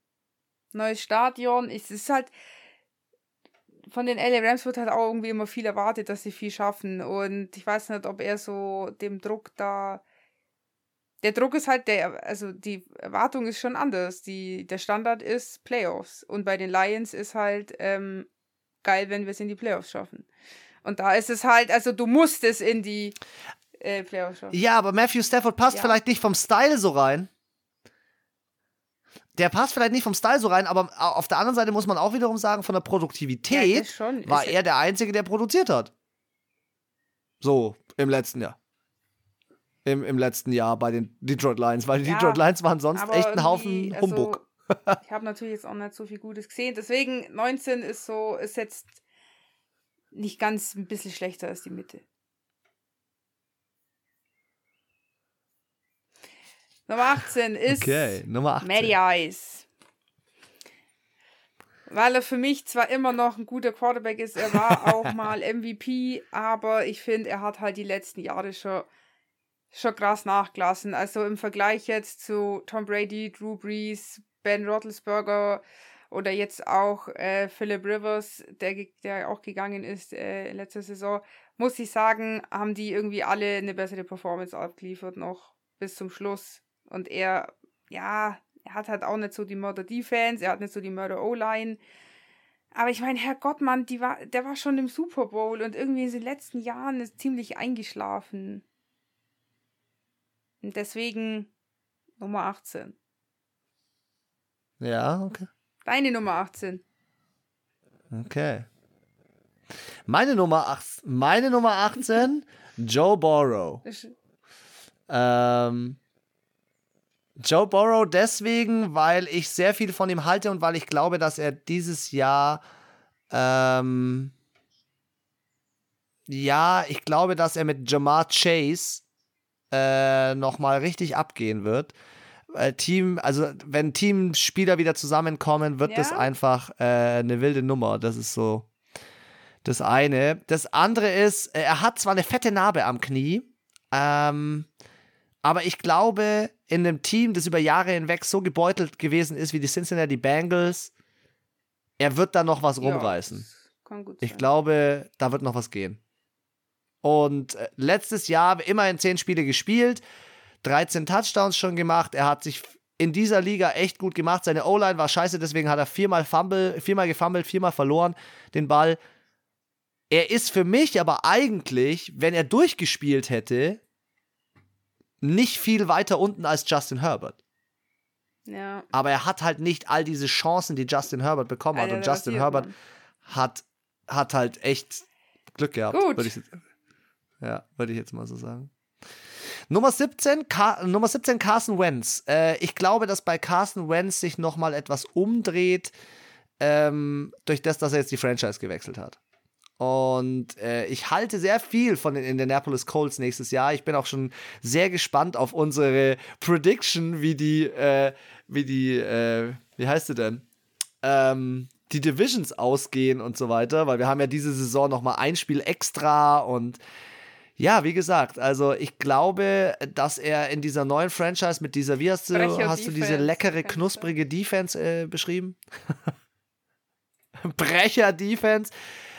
neues Stadion. Es ist halt, von den LA Rams wird halt auch irgendwie immer viel erwartet, dass sie viel schaffen. Und ich weiß nicht, ob er so dem Druck da. Der Druck ist halt der, also die Erwartung ist schon anders. Die, der Standard ist Playoffs. Und bei den Lions ist halt ähm, geil, wenn wir es in die Playoffs schaffen. Und da ist es halt, also du musst es in die äh, Playoffs schaffen. Ja, aber Matthew Stafford passt ja. vielleicht nicht vom Style so rein der passt vielleicht nicht vom Style so rein, aber auf der anderen Seite muss man auch wiederum sagen, von der Produktivität ja, schon, war er der Einzige, der produziert hat. So, im letzten Jahr. Im, Im letzten Jahr bei den Detroit Lions, weil die ja, Detroit Lions waren sonst echt ein Haufen also, Humbug. ich habe natürlich jetzt auch nicht so viel Gutes gesehen, deswegen 19 ist so, ist jetzt nicht ganz ein bisschen schlechter als die Mitte. Nummer 18 ist okay, Nummer 18. Matty Ice. Weil er für mich zwar immer noch ein guter Quarterback ist, er war auch mal MVP, aber ich finde, er hat halt die letzten Jahre schon, schon krass nachgelassen. Also im Vergleich jetzt zu Tom Brady, Drew Brees, Ben Roethlisberger oder jetzt auch äh, Philip Rivers, der, der auch gegangen ist äh, letzte Saison, muss ich sagen, haben die irgendwie alle eine bessere Performance abgeliefert noch bis zum Schluss. Und er, ja, er hat halt auch nicht so die Murder Defense, er hat nicht so die Murder O-Line. Aber ich meine, Herr Gottmann, die war, der war schon im Super Bowl und irgendwie in den letzten Jahren ist ziemlich eingeschlafen. Und deswegen Nummer 18. Ja, okay. Deine Nummer 18. Okay. Meine Nummer, ach, meine Nummer 18, Joe Borrow. Ähm, Joe Burrow deswegen, weil ich sehr viel von ihm halte und weil ich glaube, dass er dieses Jahr ähm, ja, ich glaube, dass er mit Jamar Chase äh, nochmal richtig abgehen wird. Team, also wenn Teamspieler wieder zusammenkommen, wird ja. das einfach äh, eine wilde Nummer. Das ist so das eine. Das andere ist, er hat zwar eine fette Narbe am Knie, ähm, aber ich glaube, in einem Team, das über Jahre hinweg so gebeutelt gewesen ist wie die Cincinnati Bengals, er wird da noch was rumreißen. Ja. Ich glaube, da wird noch was gehen. Und äh, letztes Jahr immerhin 10 Spiele gespielt, 13 Touchdowns schon gemacht. Er hat sich in dieser Liga echt gut gemacht. Seine O-Line war scheiße, deswegen hat er viermal Fumble, viermal gefummelt, viermal verloren den Ball. Er ist für mich aber eigentlich, wenn er durchgespielt hätte, nicht viel weiter unten als Justin Herbert. Ja. Aber er hat halt nicht all diese Chancen, die Justin Herbert bekommen hat. Und Justin Herbert hat, hat halt echt Glück gehabt. Gut. Würde ich, ja, würde ich jetzt mal so sagen. Nummer 17, Car Nummer 17 Carson Wentz. Äh, ich glaube, dass bei Carson Wentz sich nochmal etwas umdreht, ähm, durch das, dass er jetzt die Franchise gewechselt hat. Und äh, ich halte sehr viel von den Indianapolis Colts nächstes Jahr. Ich bin auch schon sehr gespannt auf unsere Prediction, wie die, äh, wie die, äh, wie heißt sie denn? Ähm, die Divisions ausgehen und so weiter, weil wir haben ja diese Saison noch mal ein Spiel extra und ja, wie gesagt, also ich glaube, dass er in dieser neuen Franchise mit dieser, wie hast du, hast du diese leckere, knusprige Defense äh, beschrieben? Brecher-Defense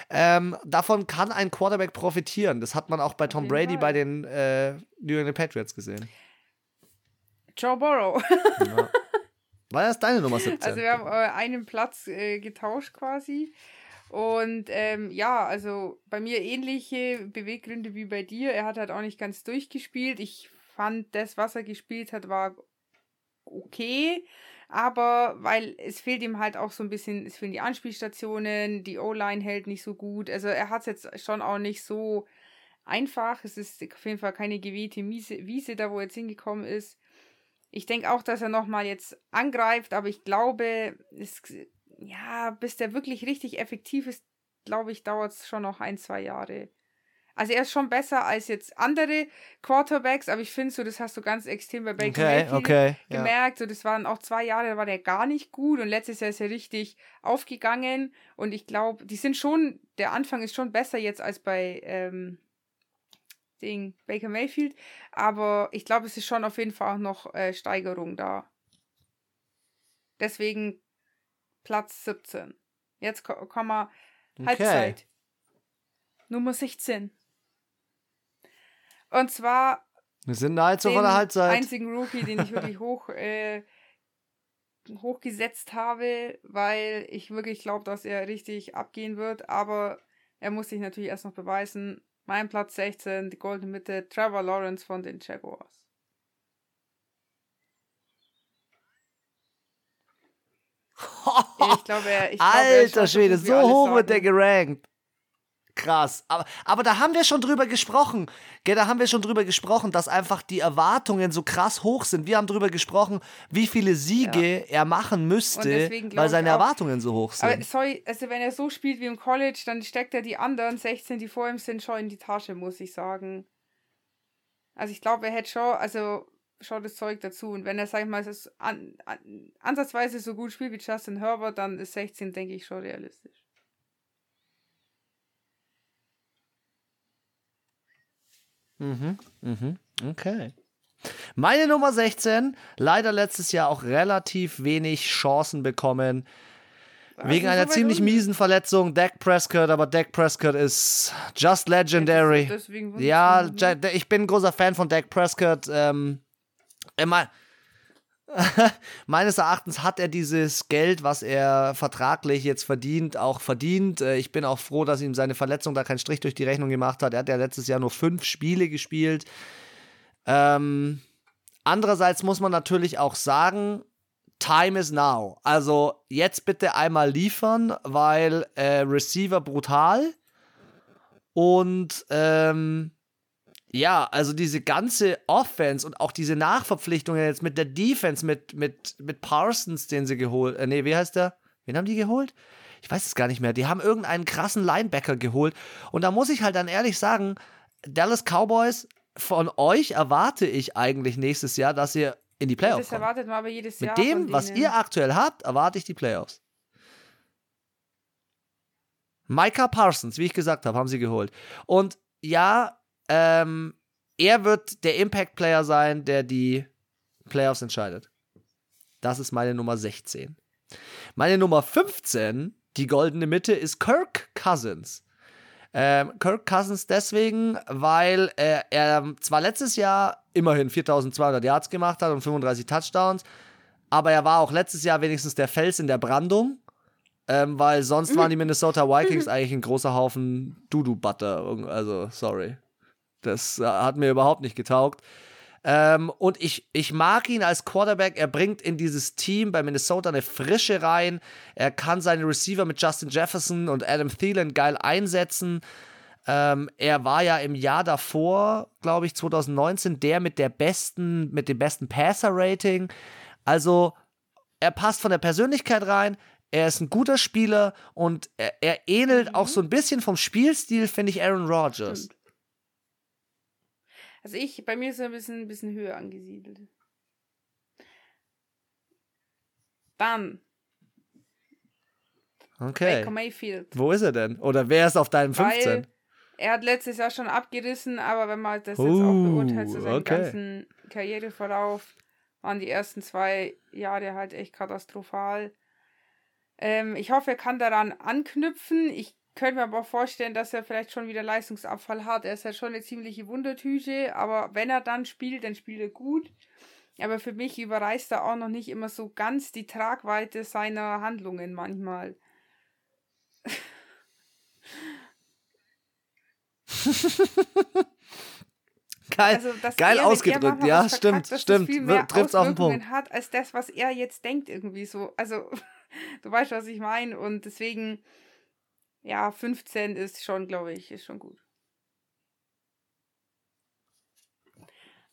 ähm, davon kann ein Quarterback profitieren. Das hat man auch bei Tom Brady bei den äh, New England Patriots gesehen. Joe Burrow. ja. War das deine Nummer 17? Also wir haben äh, einen Platz äh, getauscht quasi. Und ähm, ja, also bei mir ähnliche Beweggründe wie bei dir. Er hat halt auch nicht ganz durchgespielt. Ich fand, das, was er gespielt hat, war okay. Aber weil es fehlt ihm halt auch so ein bisschen, es fehlen die Anspielstationen, die O-Line hält nicht so gut. Also er hat es jetzt schon auch nicht so einfach. Es ist auf jeden Fall keine gewählte Wiese da, wo er jetzt hingekommen ist. Ich denke auch, dass er nochmal jetzt angreift, aber ich glaube, es, ja, bis der wirklich richtig effektiv ist, glaube ich, dauert es schon noch ein, zwei Jahre. Also er ist schon besser als jetzt andere Quarterbacks, aber ich finde so, das hast du ganz extrem bei Baker Okay, Mayfield okay, ja. gemerkt. So, das waren auch zwei Jahre, da war der gar nicht gut und letztes Jahr ist er richtig aufgegangen und ich glaube, die sind schon, der Anfang ist schon besser jetzt als bei ähm, Ding Baker Mayfield, aber ich glaube, es ist schon auf jeden Fall auch noch äh, Steigerung da. Deswegen Platz 17. Jetzt ko- kommen wir Okay. Halbzeit. Nummer 16. Und zwar Wir sind nahezu den vor der Halbzeit. einzigen Rookie, den ich wirklich hoch, äh, hochgesetzt habe, weil ich wirklich glaube, dass er richtig abgehen wird. Aber er muss sich natürlich erst noch beweisen. Mein Platz 16, die goldene Mitte, Trevor Lawrence von den Jaguars. Ich glaube, er, ich er Alter Schwede, so hoch wird der gerankt. Krass. Aber, aber da haben wir schon drüber gesprochen. Gell, da haben wir schon drüber gesprochen, dass einfach die Erwartungen so krass hoch sind. Wir haben drüber gesprochen, wie viele Siege er machen müsste, weil seine auch- Erwartungen so hoch sind. Aber sorry, also wenn er so spielt wie im College, dann steckt er die anderen 16, die vor ihm sind, schon in die Tasche, muss ich sagen. Also ich glaube, er hätte schon, also schon das Zeug dazu. Und wenn er, sag ich mal, es ist an, an, ansatzweise so gut spielt wie Justin Herbert, dann ist 16, denke ich, schon realistisch. Mhm, mhm, okay. Meine Nummer 16, leider letztes Jahr auch relativ wenig Chancen bekommen. Wegen einer ziemlich unten. miesen Verletzung, Dak Prescott, aber Dak Prescott ist just legendary. Ja. Ja- ich bin ein großer Fan von Dak Prescott. Ähm, immer, meines Erachtens hat er dieses Geld, was er vertraglich jetzt verdient, auch verdient. Äh, Ich bin auch froh, dass ihm seine Verletzung da keinen Strich durch die Rechnung gemacht hat. Er hat ja letztes Jahr nur fünf Spiele gespielt. Ähm, andererseits muss man natürlich auch sagen, Time is now. Also jetzt bitte einmal liefern, weil äh, Receiver brutal und ähm, ja, also diese ganze Offense und auch diese Nachverpflichtungen jetzt mit der Defense, mit, mit, mit Parsons, den sie geholt, äh, nee, wie heißt der? Wen haben die geholt? Ich weiß es gar nicht mehr. Die haben irgendeinen krassen Linebacker geholt. Und da muss ich halt dann ehrlich sagen, Dallas Cowboys, von euch erwarte ich eigentlich nächstes Jahr, dass ihr in die Playoffs Das kommt. erwartet man aber jedes Mit Jahr. dem, von was ihr aktuell habt, erwarte ich die Playoffs. Micah Parsons, wie ich gesagt habe, haben sie geholt. Und ja, ähm, er wird der Impact-Player sein, der die Playoffs entscheidet. Das ist meine Nummer 16. Meine Nummer 15, die goldene Mitte, ist Kirk Cousins. Ähm, Kirk Cousins deswegen, weil äh, er zwar letztes Jahr immerhin 4200 Yards gemacht hat und 35 Touchdowns, aber er war auch letztes Jahr wenigstens der Fels in der Brandung, ähm, weil sonst waren die Minnesota Vikings eigentlich ein großer Haufen Dudu-Butter. Also, sorry. Das äh, hat mir überhaupt nicht getaugt. Ähm, und ich, ich mag ihn als Quarterback. Er bringt in dieses Team bei Minnesota eine Frische rein. Er kann seine Receiver mit Justin Jefferson und Adam Thielen geil einsetzen. Ähm, er war ja im Jahr davor, glaube ich, 2019, der mit der besten, mit dem besten Passer-Rating. Also, er passt von der Persönlichkeit rein. Er ist ein guter Spieler und er, er ähnelt auch so ein bisschen vom Spielstil, finde ich, Aaron Rodgers. Stimmt. Also ich, bei mir ist er ein bisschen, ein bisschen höher angesiedelt. Dann Okay. Baker Mayfield. Wo ist er denn? Oder wer ist auf deinem 15? Weil er hat letztes Jahr schon abgerissen, aber wenn man das jetzt Uh, auch beurteilt, so seinen okay. ganzen Karriereverlauf, waren die ersten zwei Jahre halt echt katastrophal. Ähm, ich hoffe, er kann daran anknüpfen. Ich könnte mir aber auch vorstellen, dass er vielleicht schon wieder Leistungsabfall hat. Er ist ja schon eine ziemliche Wundertüte, aber wenn er dann spielt, dann spielt er gut. Aber für mich überreißt er auch noch nicht immer so ganz die Tragweite seiner Handlungen manchmal. Geil, also, geil ausgedrückt, ja, stimmt, verkackt, stimmt. Trifft auf den Punkt. hat als das, was er jetzt denkt, irgendwie so. Also, du weißt, was ich meine. Und deswegen, ja, 15 ist schon, glaube ich, ist schon gut.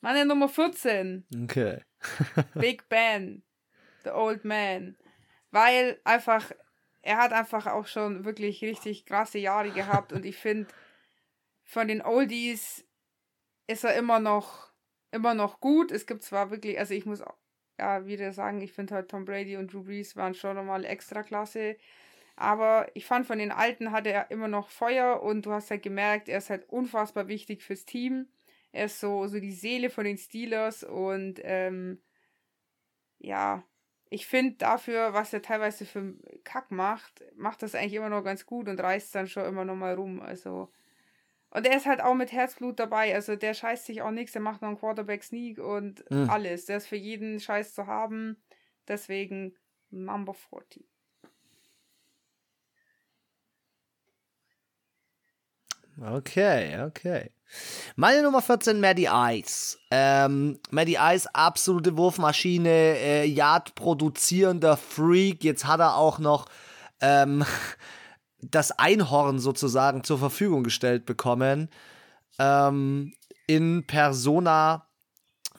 Meine Nummer 14. Okay. Big Ben. The Old Man. Weil einfach, er hat einfach auch schon wirklich richtig krasse Jahre gehabt und ich finde, von den Oldies ist er immer noch, immer noch gut. Es gibt zwar wirklich, also ich muss ja wieder sagen, ich finde halt Tom Brady und Drew Brees waren schon nochmal extra klasse. Aber ich fand, von den Alten hatte er immer noch Feuer und du hast halt gemerkt, er ist halt unfassbar wichtig fürs Team. Er ist so, so die Seele von den Steelers und ähm, ja, ich finde dafür, was er teilweise für Kack macht, macht das eigentlich immer noch ganz gut und reißt dann schon immer noch mal rum. Also und er ist halt auch mit Herzblut dabei. Also der scheißt sich auch nichts. Der macht noch einen Quarterback Sneak und mhm. alles. Der ist für jeden Scheiß zu haben. Deswegen Number 40. Okay, okay. Meine Nummer 14, Maddie Ice. Ähm, Maddie Ice, absolute Wurfmaschine, äh, Yard produzierender Freak. Jetzt hat er auch noch ähm, das Einhorn sozusagen zur Verfügung gestellt bekommen. Ähm, in Persona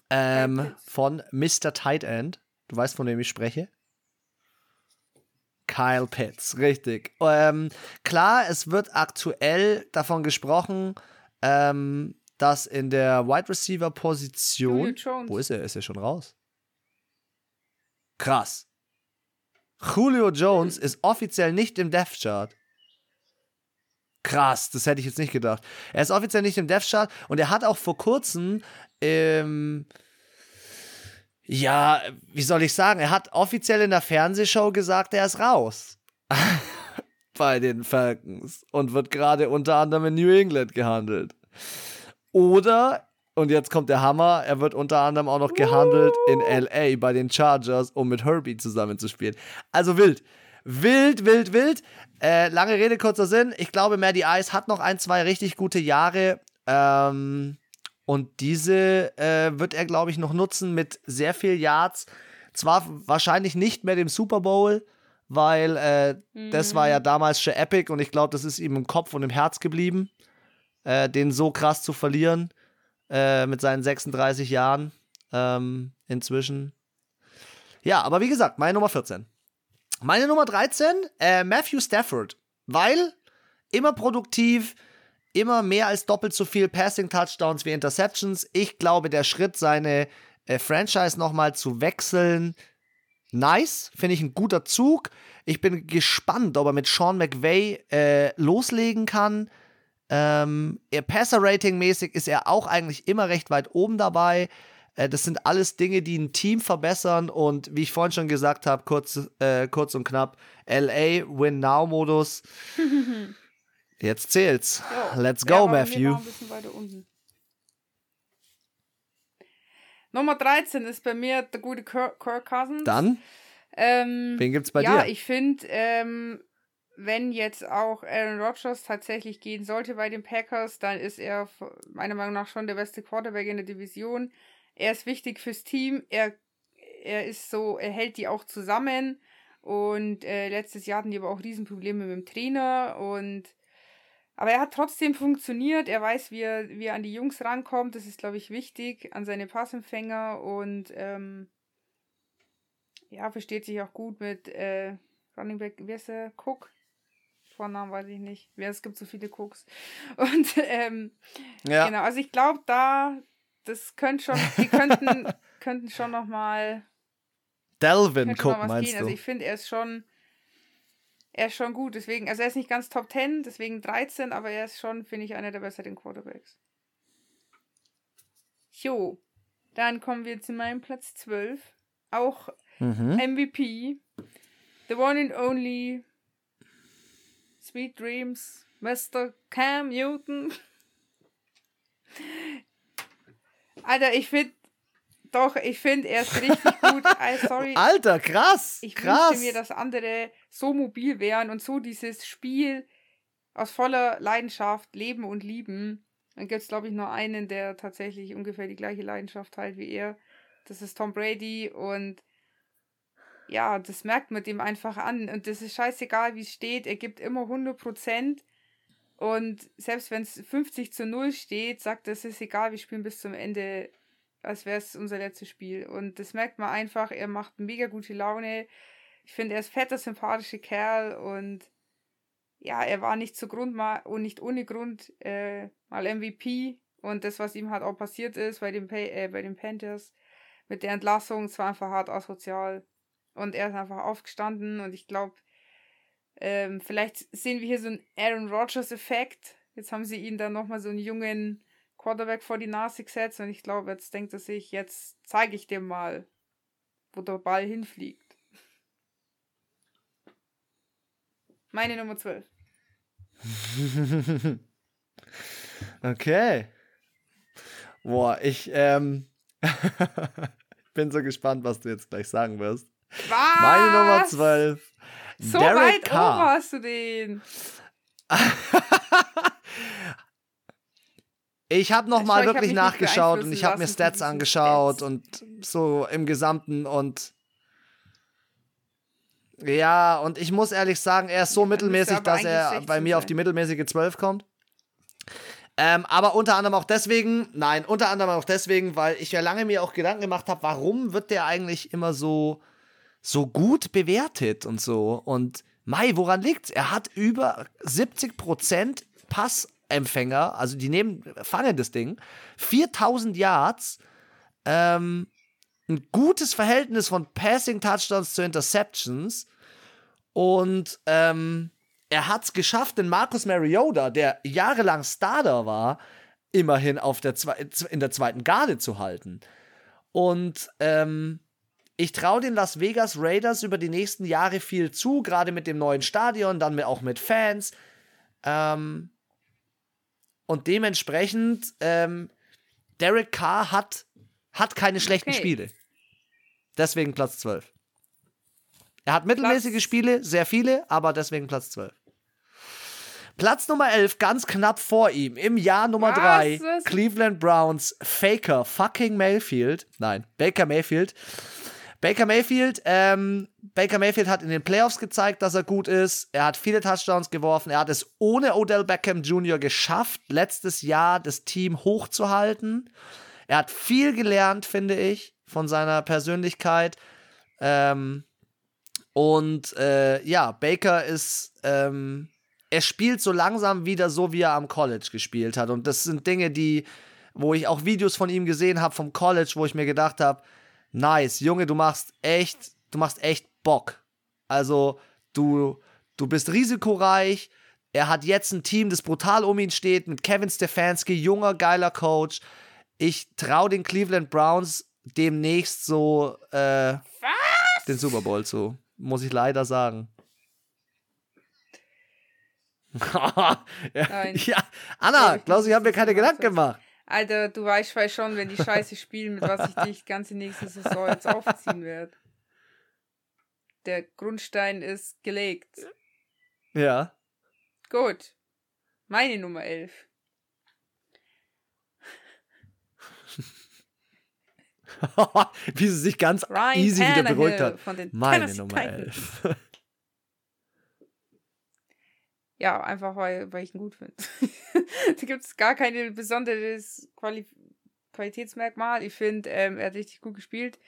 ähm, von Mr. Tight End. Du weißt, von wem ich spreche? Kyle Pitts, richtig. Ähm, klar, es wird aktuell davon gesprochen, ähm, dass in der Wide Receiver Position. Wo ist er? Ist er schon raus? Krass. Julio Jones ist offiziell nicht im Death Chart. Krass, das hätte ich jetzt nicht gedacht. Er ist offiziell nicht im Death Chart und er hat auch vor kurzem, ähm, ja, wie soll ich sagen, er hat offiziell in der Fernsehshow gesagt, er ist raus. Bei den Falcons und wird gerade unter anderem in New England gehandelt. Oder, und jetzt kommt der Hammer, er wird unter anderem auch noch gehandelt in LA bei den Chargers, um mit Herbie zusammenzuspielen. Also wild. Wild, wild, wild. Äh, lange Rede, kurzer Sinn. Ich glaube, Maddie Ice hat noch ein, zwei richtig gute Jahre. Ähm, und diese äh, wird er, glaube ich, noch nutzen mit sehr viel Yards. Zwar wahrscheinlich nicht mehr dem Super Bowl, weil äh, mhm. das war ja mhm. damals schon epic und ich glaube, das ist ihm im Kopf und im Herz geblieben, äh, den so krass zu verlieren äh, mit seinen 36 Jahren ähm, inzwischen. Ja, aber wie gesagt, meine Nummer 14. Meine Nummer 13, äh, Matthew Stafford. Weil immer produktiv, immer mehr als doppelt so viel Passing-Touchdowns wie Interceptions. Ich glaube, der Schritt, seine äh, Franchise nochmal zu wechseln, nice. Finde ich ein guter Zug. Ich bin gespannt, ob er mit Sean McVay äh, loslegen kann. Ähm, Passer-Rating-mäßig ist er auch eigentlich immer recht weit oben dabei. Äh, das sind alles Dinge, die ein Team verbessern und wie ich vorhin schon gesagt habe, kurz, äh, kurz und knapp, LA Win Now Modus. Jetzt zählt's. Jo. Let's go, Matthew. Nummer 13 ist bei mir der gute Kirk, Kirk Cousins. Dann? Ähm, Wen gibt's bei ja, dir? Ja, ich finde, ähm, wenn jetzt auch Aaron Rodgers tatsächlich gehen sollte bei den Packers, dann ist er meiner Meinung nach schon der beste Quarterback in der Division er ist wichtig fürs Team, er, er ist so, er hält die auch zusammen. Und äh, letztes Jahr hatten die aber auch Riesenprobleme mit dem Trainer und aber er hat trotzdem funktioniert. Er weiß, wie er, wie er an die Jungs rankommt. Das ist, glaube ich, wichtig, an seine Passempfänger und ähm, ja, versteht sich auch gut mit äh, Running Back, wer ist der? Cook? Vornamen weiß ich nicht. Es gibt so viele Cooks. Und ähm, ja. genau, also ich glaube, da, das könnte schon, die könnten, könnten schon noch mal Delvin gucken, meinst gehen. du? Also ich finde, er ist schon, er ist schon gut. Deswegen, also er ist nicht ganz Top 10, deswegen 13, aber er ist schon, finde ich, einer der besseren Quarterbacks. Jo, dann kommen wir zu meinem Platz 12. Auch mhm. MVP. The one and only Sweet Dreams, Mr. Cam Newton. Alter, ich finde, doch, ich finde, er ist richtig gut. I, sorry. Alter, krass. Ich krass. wünschte mir, dass andere so mobil wären und so dieses Spiel aus voller Leidenschaft leben und lieben. Dann gibt es, glaube ich, nur einen, der tatsächlich ungefähr die gleiche Leidenschaft teilt wie er. Das ist Tom Brady und ja, das merkt man dem einfach an. Und das ist scheißegal, wie es steht. Er gibt immer 100 Prozent. Und selbst wenn es 50 zu 0 steht, sagt er, es ist egal, wir spielen bis zum Ende, als wäre es unser letztes Spiel. Und das merkt man einfach. Er macht mega gute Laune. Ich finde, er ist fetter, sympathischer Kerl und ja, er war nicht zu Grund mal und nicht ohne Grund äh, mal MVP. Und das, was ihm halt auch passiert ist bei den, äh, bei den Panthers mit der Entlassung, es war einfach hart asozial. Und er ist einfach aufgestanden und ich glaube, ähm, vielleicht sehen wir hier so einen Aaron Rodgers-Effekt. Jetzt haben sie ihn dann nochmal so einen jungen Quarterback vor die Nase gesetzt und ich glaube, jetzt denkt er sich, jetzt zeige ich dir mal, wo der Ball hinfliegt. Meine Nummer 12. okay. Boah, ich ähm, bin so gespannt, was du jetzt gleich sagen wirst. Was? Meine Nummer 12. So Derek weit Carr. oben hast du den. ich habe nochmal wirklich nachgeschaut und ich habe mir Stats angeschaut Stats. und so im Gesamten und ja, und ich muss ehrlich sagen, er ist so ja, mittelmäßig, dass er bei mir auf die mittelmäßige 12 kommt. Ähm, aber unter anderem auch deswegen, nein, unter anderem auch deswegen, weil ich ja lange mir auch Gedanken gemacht habe, warum wird der eigentlich immer so so gut bewertet und so. Und Mai, woran liegt's? Er hat über 70% Passempfänger, also die nehmen, fangen das Ding, 4000 Yards, ähm, ein gutes Verhältnis von Passing Touchdowns zu Interceptions und ähm, er hat es geschafft, den Marcus Mariota, der jahrelang Starter war, immerhin auf der in der zweiten Garde zu halten. Und ähm, ich traue den Las Vegas Raiders über die nächsten Jahre viel zu, gerade mit dem neuen Stadion, dann auch mit Fans. Ähm, und dementsprechend, ähm, Derek Carr hat, hat keine schlechten okay. Spiele. Deswegen Platz 12. Er hat mittelmäßige Platz. Spiele, sehr viele, aber deswegen Platz 12. Platz Nummer 11, ganz knapp vor ihm, im Jahr Nummer 3, Cleveland Browns, Faker, fucking Mayfield, nein, Baker Mayfield, Baker Mayfield, ähm, Baker Mayfield hat in den Playoffs gezeigt, dass er gut ist. Er hat viele Touchdowns geworfen. Er hat es ohne Odell Beckham Jr. geschafft, letztes Jahr das Team hochzuhalten. Er hat viel gelernt, finde ich, von seiner Persönlichkeit. Ähm, und äh, ja, Baker ist, ähm, er spielt so langsam wieder so, wie er am College gespielt hat. Und das sind Dinge, die, wo ich auch Videos von ihm gesehen habe vom College, wo ich mir gedacht habe, nice, Junge, du machst echt, du machst echt Bock. Also, du, du bist risikoreich. Er hat jetzt ein Team, das brutal um ihn steht, mit Kevin Stefanski, junger, geiler Coach. Ich traue den Cleveland Browns demnächst so äh, den Super Bowl zu. Muss ich leider sagen. ja, Anna, glaubst du, ich habe mir keine Gedanken gemacht. Alter, du weißt vielleicht schon, wenn die Scheiße spielen, mit was ich dich ganze nächste Saison jetzt aufziehen werde. Der Grundstein ist gelegt. Ja. Gut. Meine Nummer 11. Wie sie sich ganz Ryan easy Tannehill wieder beruhigt hat. Meine Tennessee Nummer 11. Ja, einfach weil, weil ich ihn gut finde. da gibt es gar kein besonderes Quali Qualitätsmerkmal. Ich finde, ähm, er hat richtig gut gespielt.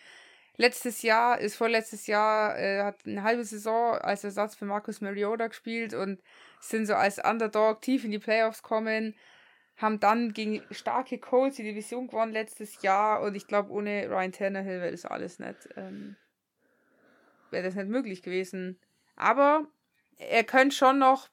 Letztes Jahr, ist vorletztes Jahr, äh, hat eine halbe Saison als Ersatz für Marcus Mariota gespielt und sind so als Underdog tief in die Playoffs kommen. Haben dann gegen starke Colts die Division gewonnen letztes Jahr und ich glaube, ohne Ryan Tannehill wäre das alles nicht, ähm, wäre das nicht möglich gewesen. Aber er könnte schon noch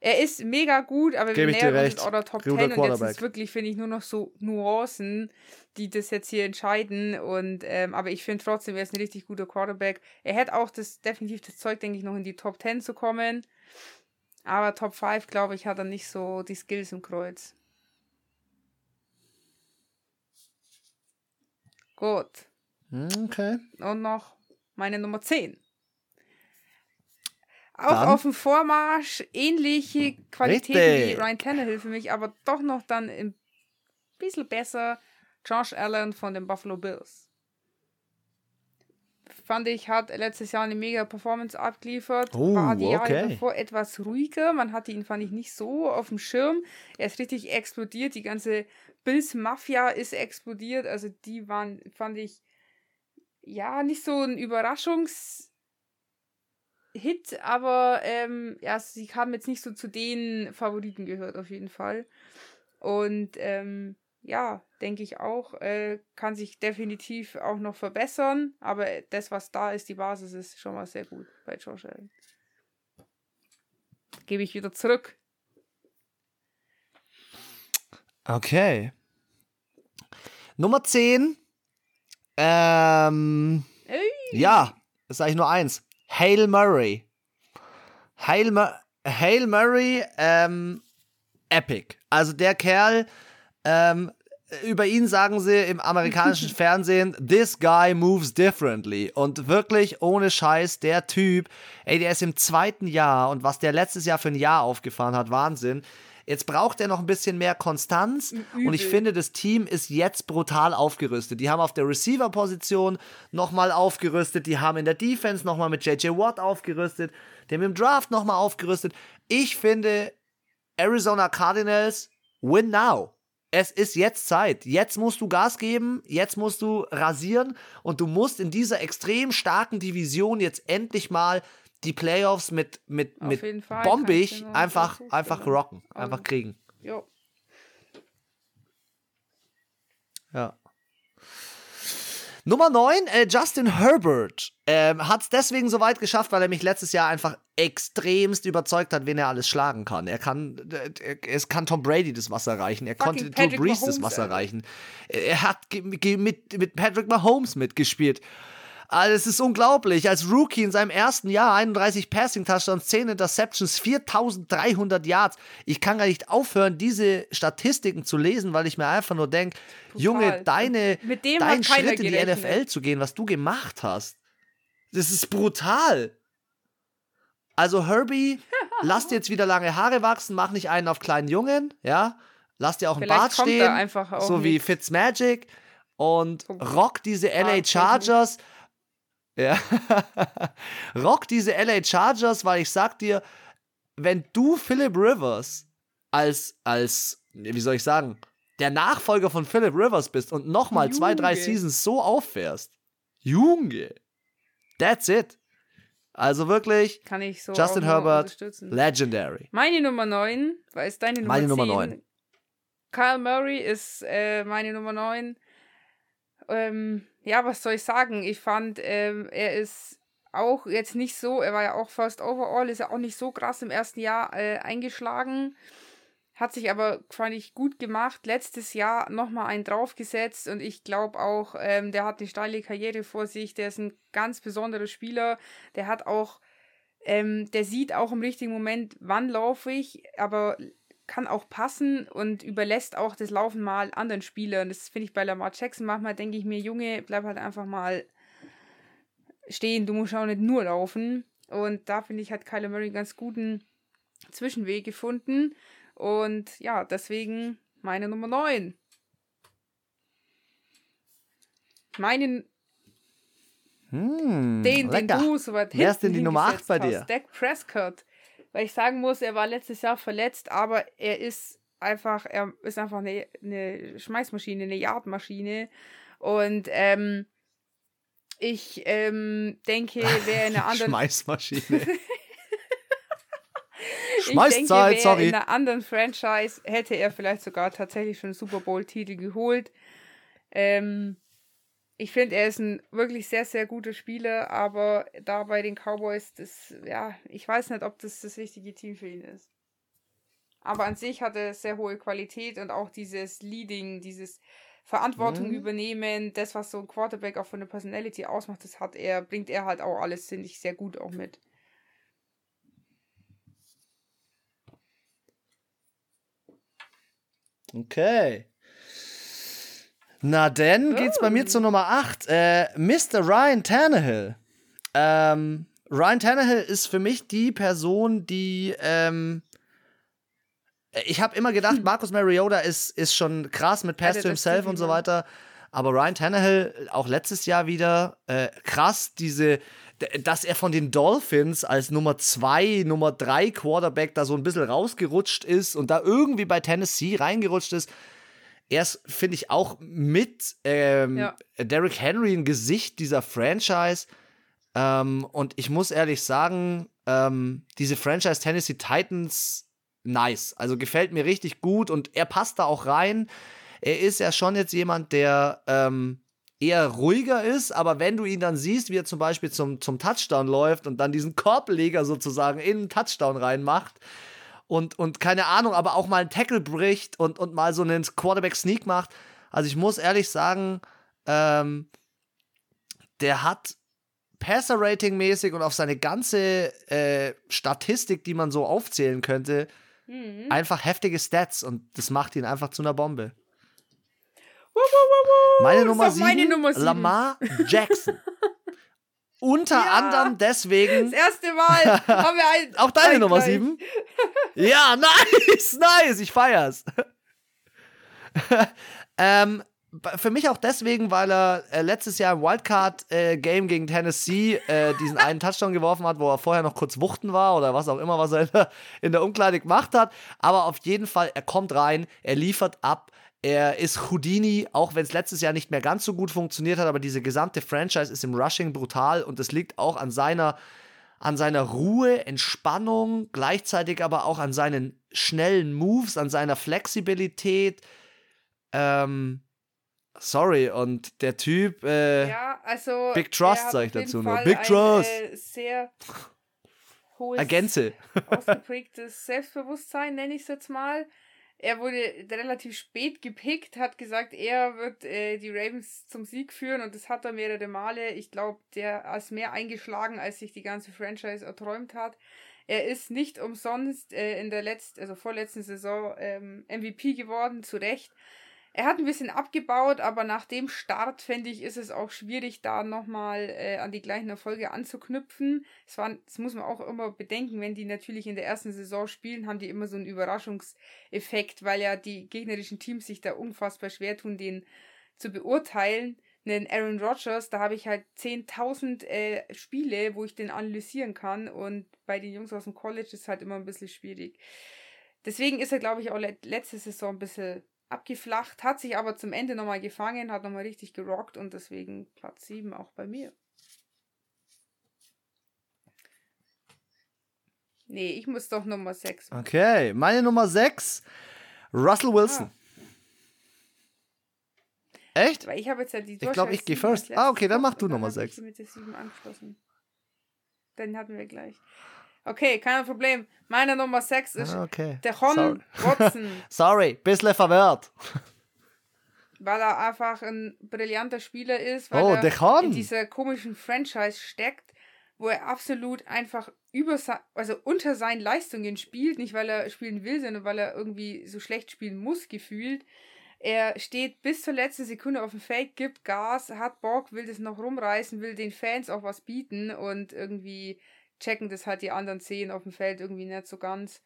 er ist mega gut, aber Gebe wir nähern uns oder Top 10 und jetzt ist wirklich, finde ich, nur noch so Nuancen, die das jetzt hier entscheiden. Und ähm, aber ich finde trotzdem, er ist ein richtig guter Quarterback. Er hätte auch das definitiv das Zeug, denke ich, noch in die Top 10 zu kommen. Aber Top 5, glaube ich, hat er nicht so die Skills im Kreuz. Gut. Okay. Und noch meine Nummer 10. auch Dann- auf dem Vormarsch ähnliche Qualitäten Richtig. wie Ryan Tannehill für mich, aber doch noch dann ein bisschen besser Josh Allen von den Buffalo Bills. Fand ich, hat letztes Jahr eine mega Performance abgeliefert. Oh, war die Jahre okay. davor etwas ruhiger. Man hatte ihn, fand ich, nicht so auf dem Schirm. Er ist richtig explodiert. Die ganze Bills Mafia ist explodiert. Also die waren, fand ich, ja, nicht so ein Überraschungs- Hit, aber ähm, ja, sie haben jetzt nicht so zu den Favoriten gehört, auf jeden Fall. Und ähm, ja, denke ich auch, äh, kann sich definitiv auch noch verbessern, aber das, was da ist, die Basis ist schon mal sehr gut bei Josh Allen. Gebe ich wieder zurück. Okay. Nummer 10. Ähm, Ey. ja, ist eigentlich nur eins. Hail Murray. Hail, Mu Hail Murray, ähm, epic. Also der Kerl, ähm, über ihn sagen sie im amerikanischen Fernsehen, this guy moves differently. Und wirklich ohne Scheiß, der Typ, ey, der ist im zweiten Jahr und was der letztes Jahr für ein Jahr aufgefahren hat, Wahnsinn. Jetzt braucht er noch ein bisschen mehr Konstanz und ich Übel. finde, das Team ist jetzt brutal aufgerüstet. Die haben auf der Receiver-Position nochmal aufgerüstet, die haben in der Defense nochmal mit JJ Watt aufgerüstet, die haben im Draft nochmal aufgerüstet. Ich finde, Arizona Cardinals win now. Es ist jetzt Zeit. Jetzt musst du Gas geben, jetzt musst du rasieren und du musst in dieser extrem starken Division jetzt endlich mal die Playoffs mit, mit, Auf mit Fall, bombig einfach, einfach rocken, einfach kriegen. Jo. Ja. Nummer 9, äh, Justin Herbert. Ähm, hat es deswegen so weit geschafft, weil er mich letztes Jahr einfach extremst überzeugt hat, wen er alles schlagen kann. Er kann, äh, es kann Tom Brady das Wasser reichen. Er Fucking konnte Drew Patrick Brees das Mahomes, Wasser Alter. reichen. Er hat mit, mit Patrick Mahomes mitgespielt. Also es ist unglaublich. Als Rookie in seinem ersten Jahr 31 Passing-Touchdowns, 10 Interceptions, 4300 Yards. Ich kann gar nicht aufhören, diese Statistiken zu lesen, weil ich mir einfach nur denke, Junge, deine, Mit dem dein Schritt in die. NFL zu gehen, was du gemacht hast, das ist brutal. Also Herbie, lass dir jetzt wieder lange Haare wachsen, mach nicht einen auf kleinen Jungen, ja? Lass dir auch einen Vielleicht Bart kommt er stehen, so wie nicht. Fitzmagic und So rock diese LA Barttechnisch. Chargers. Ja. rock diese LA Chargers, weil ich sag dir, wenn du Philip Rivers als, als, wie soll ich sagen, der Nachfolger von Philip Rivers bist und nochmal zwei, drei. Seasons so auffährst, Junge, that's it. Also wirklich, Kann ich so Justin Herbert, legendary. Meine Nummer 9, weil es deine Nummer Meine Nummer 10. neun. Kyle Murray ist äh, meine Nummer 9. Ähm, ja, was soll ich sagen? Ich fand, ähm, er ist auch jetzt nicht so, er war ja auch First Overall, ist ja auch nicht so krass im ersten Jahr äh, eingeschlagen. Hat sich aber, fand ich, gut gemacht. Letztes Jahr nochmal einen draufgesetzt und ich glaube auch, ähm, der hat eine steile Karriere vor sich. Der ist ein ganz besonderer Spieler. Der hat auch, ähm, der sieht auch im richtigen Moment, wann laufe ich, aber kann auch passen und überlässt auch das Laufen mal anderen Spielern. Das finde ich bei Lamar Jackson manchmal, denke ich mir, Junge, bleib halt einfach mal stehen, du musst auch nicht nur laufen. Und da finde ich, hat Kyler Murray einen ganz guten Zwischenweg gefunden. Und ja, deswegen meine Nummer 9. Meine, Hm, den, den lecker. du so weit Wer ist denn die Nummer acht hingesetzt bei hast, dir? Dak Prescott. Weil ich sagen muss, er war letztes Jahr verletzt, aber er ist einfach, er ist einfach eine, eine Schmeißmaschine, eine Yardmaschine. Und ähm, ich ähm, denke, wer in einer anderen Schmeißmaschine. ich denke, wer sorry. in einer anderen Franchise hätte er vielleicht sogar tatsächlich schon einen Super Bowl-Titel geholt. Ähm, ich finde, er ist ein wirklich sehr, sehr guter Spieler, aber da bei den Cowboys, das, ja, ich weiß nicht, ob das das richtige Team für ihn ist. Aber an sich hat er sehr hohe Qualität und auch dieses Leading, dieses Verantwortung Mhm. übernehmen, das, was so ein Quarterback auch von der Personality ausmacht, das hat er, bringt er halt auch alles, finde ich, sehr gut auch mit. Okay. Na denn, geht's bei mir Oh. zur Nummer 8. Äh, Mr. Ryan Tannehill. Ähm, Ryan Tannehill ist für mich die Person, die ähm, ich habe immer gedacht, Marcus Mariota ist, ist schon krass mit Pass Ja, to himself und so weiter. Aber Ryan Tannehill, auch letztes Jahr wieder, äh, krass, diese, dass er von den Dolphins als Nummer zwei, Nummer drei Quarterback da so ein bisschen rausgerutscht ist und da irgendwie bei Tennessee reingerutscht ist. Er ist, finde ich, auch mit ähm, Ja. Derrick Henry ein Gesicht dieser Franchise. Ähm, und ich muss ehrlich sagen, ähm, diese Franchise Tennessee Titans, nice. Also gefällt mir richtig gut und er passt da auch rein. Er ist ja schon jetzt jemand, der ähm, eher ruhiger ist, aber wenn du ihn dann siehst, wie er zum Beispiel zum, zum Touchdown läuft und dann diesen Korbleger sozusagen in den Touchdown reinmacht und, und keine Ahnung, aber auch mal einen Tackle bricht und, und mal so einen Quarterback-Sneak macht. Also ich muss ehrlich sagen, ähm, der hat Passer-Rating-mäßig und auf seine ganze äh, Statistik, die man so aufzählen könnte, Mhm. einfach heftige Stats und das macht ihn einfach zu einer Bombe. Meine Nummer auch meine sieben, Nummer sieben. Lamar Jackson. Unter Ja. anderem deswegen, Das erste Mal haben wir ein. auch deine ein Nummer gleich. sieben. Ja, nice, nice, ich feier's. ähm, für mich auch deswegen, weil er äh, letztes Jahr im Wildcard-Game gegen Tennessee äh, diesen einen Touchdown geworfen hat, wo er vorher noch kurz wuchten war oder was auch immer, was er in der, in der Umkleide gemacht hat. Aber auf jeden Fall, er kommt rein, er liefert ab. Er ist Houdini, auch wenn es letztes Jahr nicht mehr ganz so gut funktioniert hat, aber diese gesamte Franchise ist im Rushing brutal und das liegt auch an seiner, an seiner Ruhe, Entspannung, gleichzeitig aber auch an seinen schnellen Moves, an seiner Flexibilität. Ähm, sorry, und der Typ, äh, Ja, also. Big Trust, er hat sag ich dazu nur. Big ein, Trust. Äh, sehr hohes, Ergänze. ausgeprägtes Selbstbewusstsein, nenne ich es jetzt mal. Er wurde relativ spät gepickt, hat gesagt, er wird äh, die Ravens zum Sieg führen und das hat er mehrere Male. Ich glaube, der ist mehr eingeschlagen, als sich die ganze Franchise erträumt hat. Er ist nicht umsonst äh, in der letzten, also vorletzten Saison ähm, MVP geworden, zu Recht. Er hat ein bisschen abgebaut, aber nach dem Start, finde ich, ist es auch schwierig, da nochmal äh, an die gleichen Erfolge anzuknüpfen. Es war, das muss man auch immer bedenken, wenn die natürlich in der ersten Saison spielen, haben die immer so einen Überraschungseffekt, weil ja die gegnerischen Teams sich da unfassbar schwer tun, den zu beurteilen. Einen Aaron Rodgers, da habe ich halt 10.000 äh, Spiele, wo ich den analysieren kann und bei den Jungs aus dem College ist es halt immer ein bisschen schwierig. Deswegen ist er, glaube ich, auch le letzte Saison ein bisschen abgeflacht, hat sich aber zum Ende nochmal gefangen, hat nochmal richtig gerockt und deswegen Platz 7 auch bei mir. Nee, ich muss doch Nummer 6. Okay, meine Nummer 6, Russell Wilson. Echt? Weil ich habe jetzt ja die Ich glaub, ich geh geh first. Ah, okay, dann mach du Nummer sechs. mit der 7 angeschlossen. Den hatten wir gleich. Okay, kein Problem. Meine Nummer 6 ist Ah, okay. der Sorry. Watson, Sorry, bisschen verwirrt. weil er einfach ein brillanter Spieler ist, weil Oh, er in dieser komischen Franchise steckt, wo er absolut einfach über also unter seinen Leistungen spielt, nicht weil er spielen will, sondern weil er irgendwie so schlecht spielen muss, gefühlt. Er steht bis zur letzten Sekunde auf dem Feld, gibt Gas, hat Bock, will das noch rumreißen, will den Fans auch was bieten und irgendwie checken das halt die anderen zehn auf dem Feld irgendwie nicht so ganz.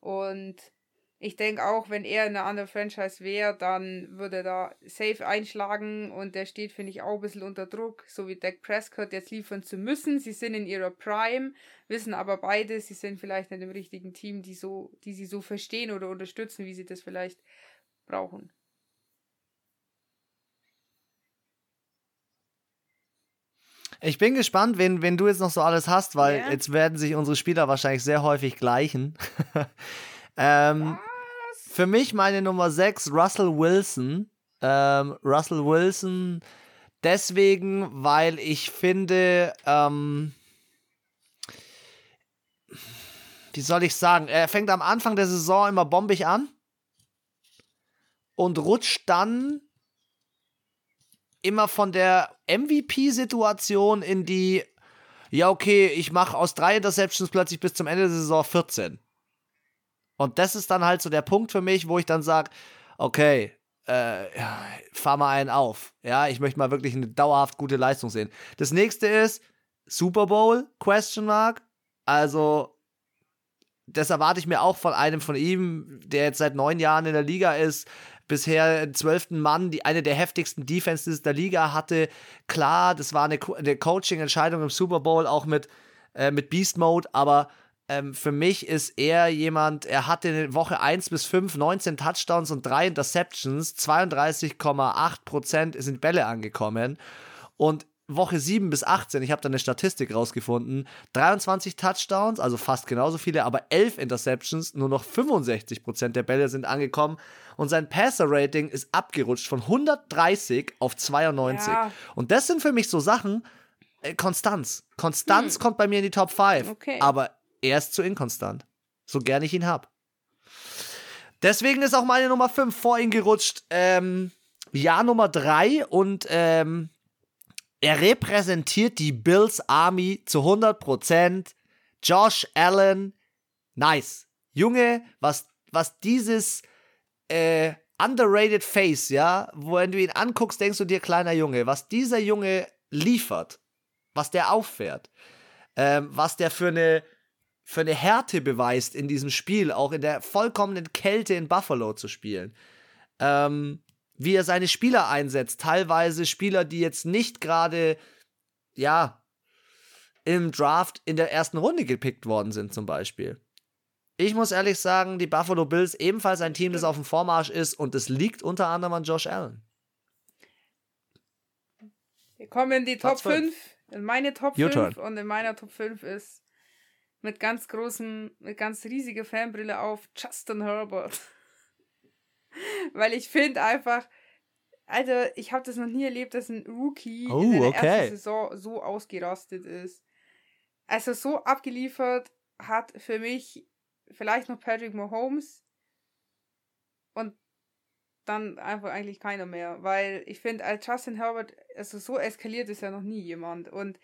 Und ich denke auch, wenn er in einer anderen Franchise wäre, dann würde er da safe einschlagen und der steht, finde ich, auch ein bisschen unter Druck, so wie Dak Prescott jetzt liefern zu müssen. Sie sind in ihrer Prime, wissen aber beide, sie sind vielleicht nicht im richtigen Team, die so, die sie so verstehen oder unterstützen, wie sie das vielleicht brauchen. Ich bin gespannt, wen, wen du jetzt noch so alles hast, weil Ja. jetzt werden sich unsere Spieler wahrscheinlich sehr häufig gleichen. ähm, für mich meine Nummer 6, Russell Wilson. Ähm, Russell Wilson deswegen, weil ich finde, ähm, wie soll ich sagen, er fängt am Anfang der Saison immer bombig an und rutscht dann immer von der MVP-Situation in die, ja, okay, ich mache aus drei Interceptions plötzlich bis zum Ende der Saison 14. Und das ist dann halt so der Punkt für mich, wo ich dann sage, okay, äh, fahr mal einen auf. Ja, ich möchte mal wirklich eine dauerhaft gute Leistung sehen. Das nächste ist, Super Bowl? Question mark. Also, das erwarte ich mir auch von einem von ihm, der jetzt seit neun Jahren in der Liga ist, bisher zwölften Mann, die eine der heftigsten Defenses der Liga hatte. Klar, das war eine, eine Coaching-Entscheidung im Super Bowl, auch mit, äh, mit Beast Mode, aber ähm, für mich ist er jemand, er hatte in Woche 1 bis 5 19 Touchdowns und 3 Interceptions, 32,8% sind Bälle angekommen. Und Woche 7 bis 18, ich habe da eine Statistik rausgefunden, 23 Touchdowns, also fast genauso viele, aber 11 Interceptions, nur noch 65% der Bälle sind angekommen und sein Passer-Rating ist abgerutscht von 130 auf 92. Ja. Und das sind für mich so Sachen, äh, Konstanz. Konstanz hm. kommt bei mir in die Top 5, okay. aber er ist zu inkonstant. So gern ich ihn habe. Deswegen ist auch meine Nummer 5 vor ihn gerutscht. Ähm, Jahr Nummer 3 und ähm, er repräsentiert die Bills Army zu 100%. Josh Allen, nice. Junge, was, was dieses äh, underrated Face, ja, wenn du ihn anguckst, denkst du dir, kleiner Junge, was dieser Junge liefert, was der auffährt, ähm, was der für eine für eine Härte beweist in diesem Spiel, auch in der vollkommenen Kälte in Buffalo zu spielen. Ähm, wie er seine Spieler einsetzt, teilweise Spieler, die jetzt nicht gerade, ja, im Draft in der ersten Runde gepickt worden sind, zum Beispiel. Ich muss ehrlich sagen, die Buffalo Bills ebenfalls ein Team, das auf dem Vormarsch ist und es liegt unter anderem an Josh Allen. Wir kommen in die Top 5, in meine Top 5 und in meiner Top 5 ist mit ganz großem, mit ganz riesiger Fanbrille auf Justin Herbert. Weil ich finde einfach, Alter, ich habe das noch nie erlebt, dass ein Rookie oh, in der okay. ersten Saison so ausgerastet ist. Also so abgeliefert hat für mich vielleicht noch Patrick Mahomes und dann einfach eigentlich keiner mehr, weil ich finde, als Justin Herbert, also so eskaliert ist ja noch nie jemand und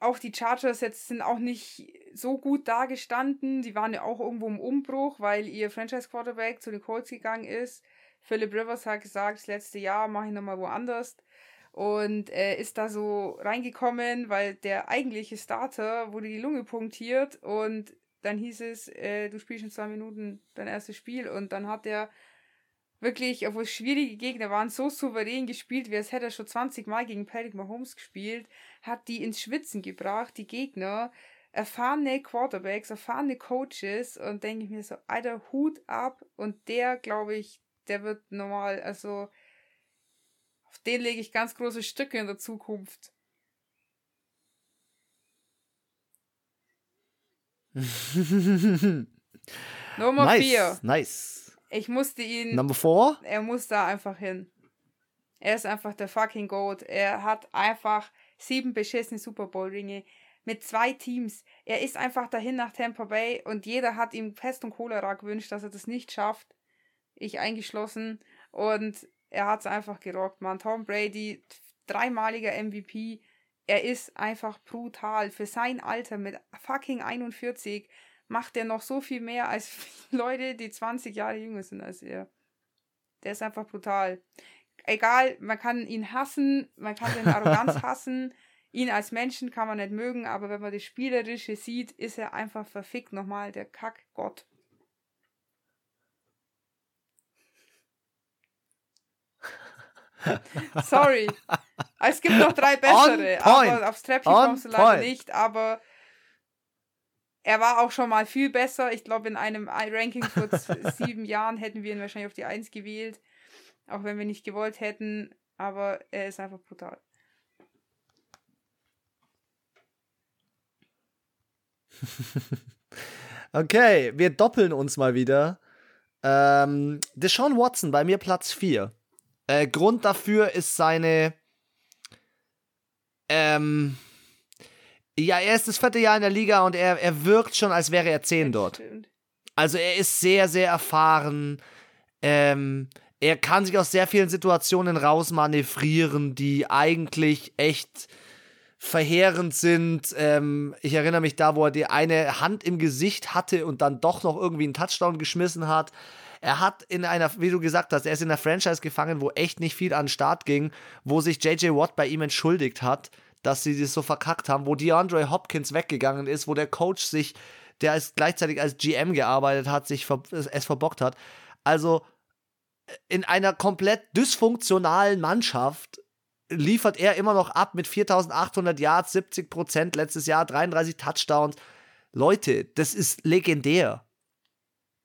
auch die Chargers jetzt sind auch nicht so gut dagestanden. Die waren ja auch irgendwo im Umbruch, weil ihr Franchise-Quarterback zu den Colts gegangen ist. Philip Rivers hat gesagt, das letzte Jahr mache ich nochmal woanders. Und er ist da so reingekommen, weil der eigentliche Starter wurde die Lunge punktiert und dann hieß es, äh, du spielst in zwei Minuten dein erstes Spiel und dann hat er wirklich, obwohl schwierige Gegner waren, so souverän gespielt, wie als hätte er schon 20 Mal gegen Patrick Mahomes gespielt, hat die ins Schwitzen gebracht, die Gegner, erfahrene Quarterbacks, erfahrene Coaches und denke ich mir so, alter, Hut ab und der, glaube ich, der wird normal, also auf den lege ich ganz große Stücke in der Zukunft. Nummer 4. Nice, nice. Ich musste ihn. Number four? Er muss da einfach hin. Er ist einfach der fucking Goat. Er hat einfach sieben beschissene Super Bowl-Ringe mit zwei Teams. Er ist einfach dahin nach Tampa Bay und jeder hat ihm Pest und Cholera gewünscht, dass er das nicht schafft. Ich eingeschlossen. Und er hat es einfach gerockt, man. Tom Brady, dreimaliger MVP. Er ist einfach brutal. Für sein Alter mit fucking 41 macht er noch so viel mehr als Leute, die 20 Jahre jünger sind als er. Der ist einfach brutal. Egal, man kann ihn hassen, man kann seine Arroganz hassen, ihn als Menschen kann man nicht mögen, aber wenn man das Spielerische sieht, ist er einfach verfickt nochmal der Kackgott. Sorry. Es gibt noch drei bessere, aber aufs Treppchen kommst du leider point. nicht, aber er war auch schon mal viel besser. Ich glaube, in einem Ranking vor sieben Jahren hätten wir ihn wahrscheinlich auf die Eins gewählt. Auch wenn wir nicht gewollt hätten. Aber er ist einfach brutal. okay, wir doppeln uns mal wieder. Ähm, Deshaun Watson bei mir Platz 4. Äh, Grund dafür ist seine ähm, ja, er ist das vierte Jahr in der Liga und er, er wirkt schon, als wäre er zehn dort. Also er ist sehr, sehr erfahren. Ähm, er kann sich aus sehr vielen Situationen rausmanövrieren, die eigentlich echt verheerend sind. Ähm, ich erinnere mich da, wo er die eine Hand im Gesicht hatte und dann doch noch irgendwie einen Touchdown geschmissen hat. Er hat in einer, wie du gesagt hast, er ist in einer Franchise gefangen, wo echt nicht viel an den Start ging, wo sich JJ Watt bei ihm entschuldigt hat dass sie das so verkackt haben, wo DeAndre Hopkins weggegangen ist, wo der Coach sich, der als, gleichzeitig als GM gearbeitet hat, sich ver es verbockt hat. Also in einer komplett dysfunktionalen Mannschaft liefert er immer noch ab mit 4800 Yards, 70 Prozent letztes Jahr, 33 Touchdowns. Leute, das ist legendär.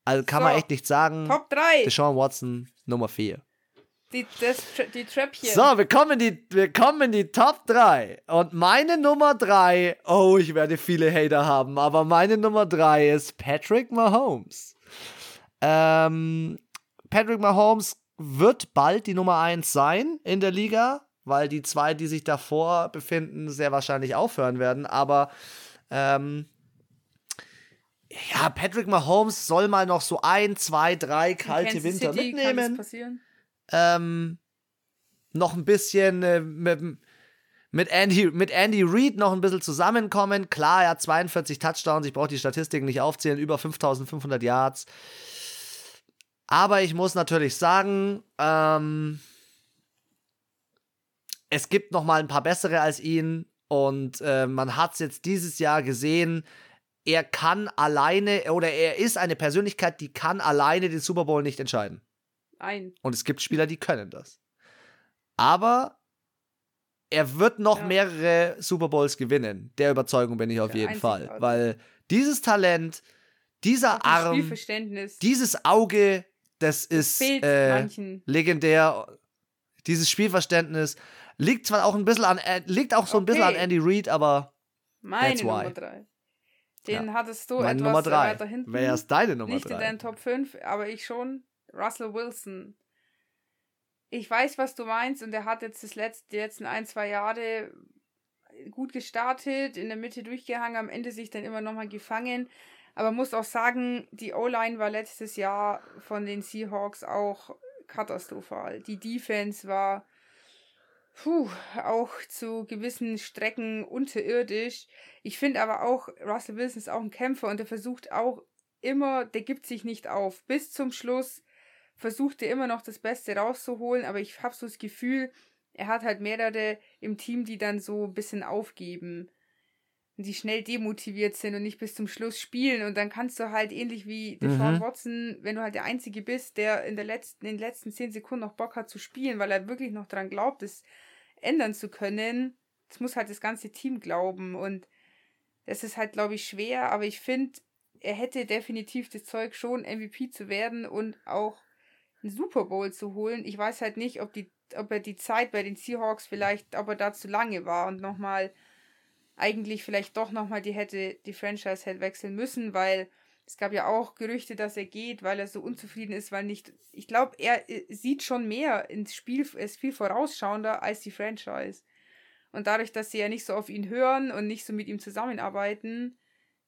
Also kann so, man echt nicht sagen. Top 3. Deshaun Watson Nummer 4. Die, das, die Tröpfchen. So, wir kommen, in die, wir kommen in die Top 3. Und meine Nummer 3, oh, ich werde viele Hater haben, aber meine Nummer 3 ist Patrick Mahomes. Ähm, Patrick Mahomes wird bald die Nummer 1 sein in der Liga, weil die zwei, die sich davor befinden, sehr wahrscheinlich aufhören werden. Aber ähm, ja, Patrick Mahomes soll mal noch so ein, zwei, drei kalte Winter City mitnehmen. Ähm, noch ein bisschen äh, mit, mit Andy, mit Andy Reid noch ein bisschen zusammenkommen. Klar, er hat 42 Touchdowns, ich brauche die Statistiken nicht aufzählen, über 5500 Yards. Aber ich muss natürlich sagen, ähm, es gibt noch mal ein paar bessere als ihn und äh, man hat es jetzt dieses Jahr gesehen. Er kann alleine oder er ist eine Persönlichkeit, die kann alleine den Super Bowl nicht entscheiden. Ein. Und es gibt Spieler, die können das. Aber er wird noch ja. mehrere Super Bowls gewinnen. Der Überzeugung bin ich auf Der jeden Fall. Weil dieses Talent, dieser Arm, dieses Auge, das ist äh, legendär. Dieses Spielverständnis liegt zwar auch ein bisschen an, äh, liegt auch so ein bisschen an Andy Reid, aber meine Nummer 3. Den ja. hattest du Meine etwas Nummer drei. weiter hinten. Wer ist deine Nummer Nicht drei? in deinen Top 5, aber ich schon. Russell Wilson. Ich weiß, was du meinst und er hat jetzt das letzte, die letzten ein, zwei Jahre gut gestartet, in der Mitte durchgehangen, am Ende sich dann immer nochmal gefangen. Aber muss auch sagen, die O-Line war letztes Jahr von den Seahawks auch katastrophal. Die Defense war puh, auch zu gewissen Strecken unterirdisch. Ich finde aber auch, Russell Wilson ist auch ein Kämpfer und er versucht auch immer, der gibt sich nicht auf. Bis zum Schluss versucht er immer noch das Beste rauszuholen, aber ich habe so das Gefühl, er hat halt mehrere im Team, die dann so ein bisschen aufgeben. Die schnell demotiviert sind und nicht bis zum Schluss spielen. Und dann kannst du halt ähnlich wie Deshaun mhm. Watson, wenn du halt der Einzige bist, der in, der letzten, in den letzten zehn Sekunden noch Bock hat zu spielen, weil er wirklich noch dran glaubt, es ändern zu können, das muss halt das ganze Team glauben. Und das ist halt, glaube ich, schwer. Aber ich finde, er hätte definitiv das Zeug schon, MVP zu werden und auch einen Super Bowl zu holen. Ich weiß halt nicht, ob, die, ob er die Zeit bei den Seahawks vielleicht, ob er da zu lange war und nochmal, eigentlich vielleicht doch nochmal die hätte, die Franchise hätte wechseln müssen, weil es gab ja auch Gerüchte, dass er geht, weil er so unzufrieden ist, weil nicht, ich glaube, er äh, sieht schon mehr ins Spiel, ist viel vorausschauender als die Franchise. Und dadurch, dass sie ja nicht so auf ihn hören und nicht so mit ihm zusammenarbeiten,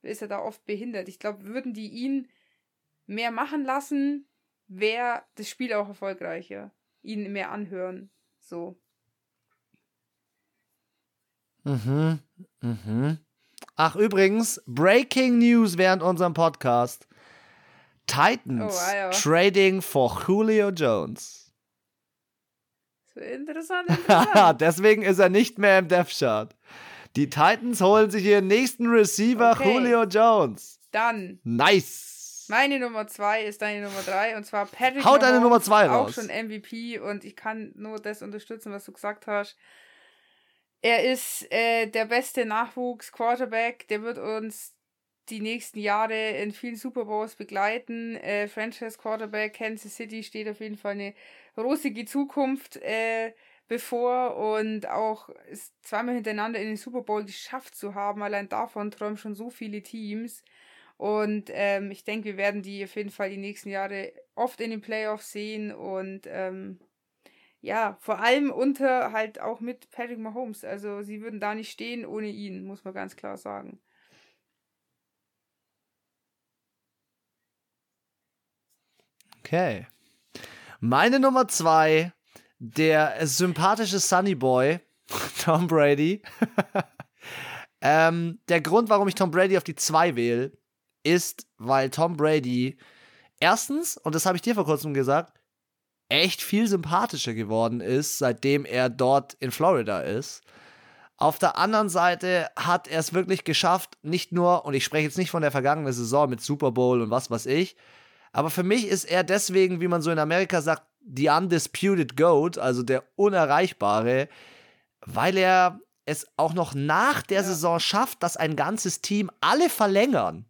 ist er da oft behindert. Ich glaube, würden die ihn mehr machen lassen, wäre das Spiel auch erfolgreicher. Ihn mehr anhören. So. Mhm. Mhm. Ach, übrigens, Breaking News während unserem Podcast. Titans oh, ah, trading for Julio Jones. Interessant, interessant. Deswegen ist er nicht mehr im Death Chart. Die Titans holen sich ihren nächsten Receiver, okay. Julio Jones. Dann. Nice. Meine Nummer 2 ist deine Nummer 3 und zwar Patrick Hau deine Nummer 2 raus. Auch schon MVP und ich kann nur das unterstützen, was du gesagt hast. Er ist äh, der beste Nachwuchs-Quarterback. Der wird uns die nächsten Jahre in vielen Super Bowls begleiten. Äh, Franchise Quarterback Kansas City steht auf jeden Fall eine rosige Zukunft äh, bevor und auch zweimal hintereinander in den Super Bowl geschafft zu haben. Allein davon träumen schon so viele Teams. Und ähm, ich denke, wir werden die auf jeden Fall die nächsten Jahre oft in den Playoffs sehen und ähm, ja, vor allem unter halt auch mit Patrick Mahomes. Also sie würden da nicht stehen ohne ihn, muss man ganz klar sagen. Okay. Meine Nummer zwei, der sympathische Sunny Boy, Tom Brady. ähm, der Grund, warum ich Tom Brady auf die zwei wähle, ist, weil Tom Brady erstens, und das habe ich dir vor kurzem gesagt, echt viel sympathischer geworden ist, seitdem er dort in Florida ist. Auf der anderen Seite hat er es wirklich geschafft, nicht nur, und ich spreche jetzt nicht von der vergangenen Saison mit Super Bowl und was weiß ich, aber für mich ist er deswegen, wie man so in Amerika sagt, the undisputed GOAT, also der Unerreichbare, weil er es auch noch nach der ja. Saison schafft, dass ein ganzes Team alle verlängern.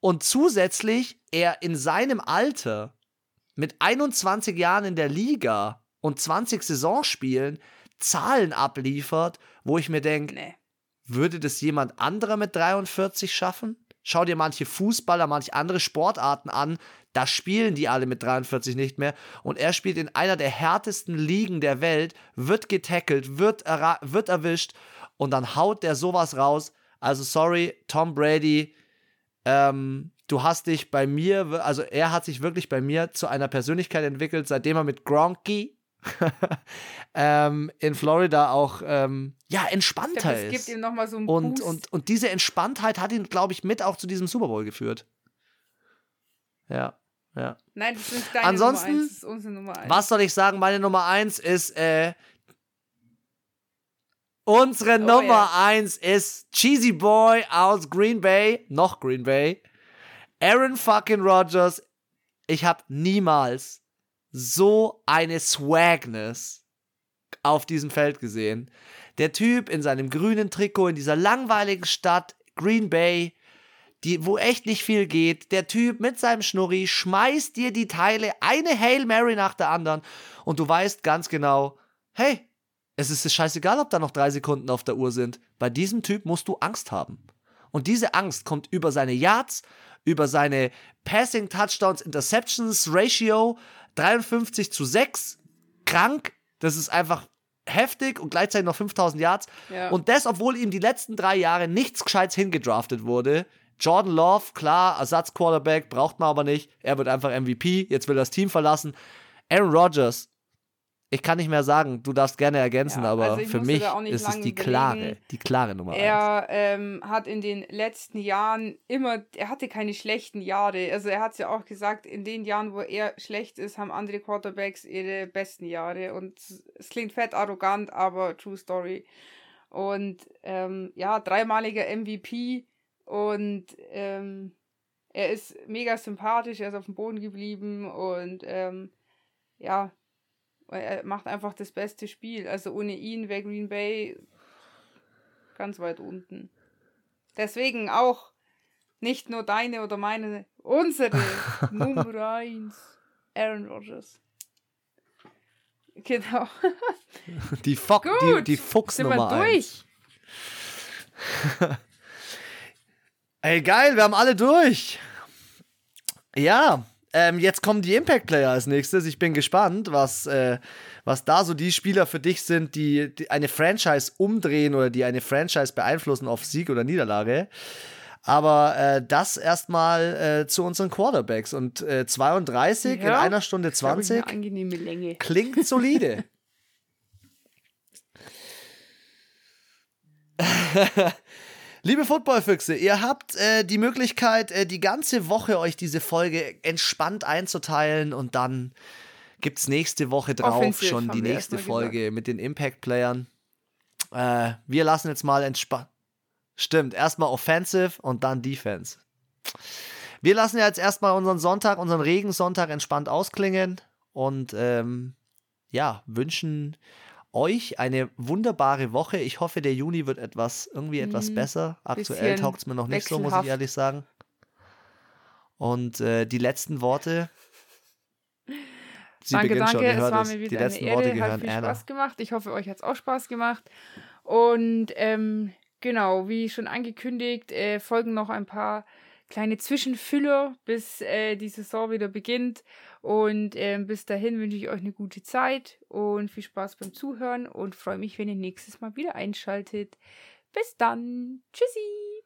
Und zusätzlich er in seinem Alter mit 21 Jahren in der Liga und 20 Saisonspielen Zahlen abliefert, wo ich mir denke, nee. würde das jemand anderer mit 43 schaffen? Schau dir manche Fußballer, manche andere Sportarten an, da spielen die alle mit 43 nicht mehr. Und er spielt in einer der härtesten Ligen der Welt, wird getackelt, wird, wird erwischt und dann haut der sowas raus. Also sorry, Tom Brady, ähm, du hast dich bei mir, also er hat sich wirklich bei mir zu einer Persönlichkeit entwickelt, seitdem er mit Gronky ähm, in Florida auch ähm, ja entspannter glaub, ist. Gibt ihm noch mal so einen und, und, und diese Entspanntheit hat ihn, glaube ich, mit auch zu diesem Super Bowl geführt. Ja. Ja. Nein, das ist deine Ansonsten, Nummer eins, das ist unsere Nummer eins. Was soll ich sagen? Meine Nummer eins ist, äh, unsere oh, Nummer yeah. eins ist Cheesy Boy aus Green Bay, noch Green Bay, Aaron fucking Rodgers. Ich habe niemals so eine Swagness auf diesem Feld gesehen. Der Typ in seinem grünen Trikot in dieser langweiligen Stadt Green Bay, die, wo echt nicht viel geht. Der Typ mit seinem Schnurri schmeißt dir die Teile, eine Hail Mary nach der anderen und du weißt ganz genau, hey, es ist scheißegal, ob da noch drei Sekunden auf der Uhr sind. Bei diesem Typ musst du Angst haben. Und diese Angst kommt über seine Yards, über seine Passing Touchdowns Interceptions Ratio, 53 zu 6, krank. Das ist einfach heftig und gleichzeitig noch 5000 Yards. Ja. Und das, obwohl ihm die letzten drei Jahre nichts Gescheites hingedraftet wurde. Jordan Love, klar, Ersatzquarterback, braucht man aber nicht. Er wird einfach MVP. Jetzt will er das Team verlassen. Aaron Rodgers, ich kann nicht mehr sagen, du darfst gerne ergänzen, ja, aber also für mich ist es die klare, die klare Nummer Er ähm, hat in den letzten Jahren immer, er hatte keine schlechten Jahre. Also er hat es ja auch gesagt, in den Jahren, wo er schlecht ist, haben andere Quarterbacks ihre besten Jahre. Und es klingt fett arrogant, aber True Story. Und ähm, ja, dreimaliger MVP und ähm, er ist mega sympathisch, er ist auf dem Boden geblieben und ähm, ja, weil er macht einfach das beste Spiel. Also ohne ihn wäre Green Bay ganz weit unten. Deswegen auch nicht nur deine oder meine, unsere Nummer 1, Aaron Rodgers. Genau. Die, Fo Gut, die, die Fuchs sind Nummer wir durch. Ey, geil, wir haben alle durch. Ja, ähm, jetzt kommen die Impact Player als nächstes. Ich bin gespannt, was, äh, was da so die Spieler für dich sind, die, die, eine Franchise umdrehen oder die eine Franchise beeinflussen auf Sieg oder Niederlage. Aber äh, das erstmal äh, zu unseren Quarterbacks. Und äh, 32 ja, in einer Stunde 20 eine angenehme Länge. klingt solide. Liebe Footballfüchse, ihr habt äh, die Möglichkeit, äh, die ganze Woche euch diese Folge entspannt einzuteilen und dann gibt es nächste Woche drauf Offensiv schon die nächste Folge gesagt. mit den Impact-Playern. Äh, wir lassen jetzt mal entspannt. Stimmt, erstmal Offensive und dann Defense. Wir lassen ja jetzt erstmal unseren Sonntag, unseren Regensonntag entspannt ausklingen und ähm, ja, wünschen euch eine wunderbare Woche. Ich hoffe, der Juni wird etwas, irgendwie etwas hm, besser. Aktuell taugt es mir noch nicht so, muss ich ehrlich sagen. Und äh, die letzten Worte. Sie danke, danke. Schon, es war mir wieder die letzten eine Ehre. Worte gehören hat viel Anna. Spaß gemacht. Ich hoffe, euch hat es auch Spaß gemacht. Und ähm, genau, wie schon angekündigt, äh, folgen noch ein paar kleine Zwischenfüller, bis äh, die Saison wieder beginnt. Und äh, bis dahin wünsche ich euch eine gute Zeit und viel Spaß beim Zuhören und freue mich, wenn ihr nächstes Mal wieder einschaltet. Bis dann. Tschüssi.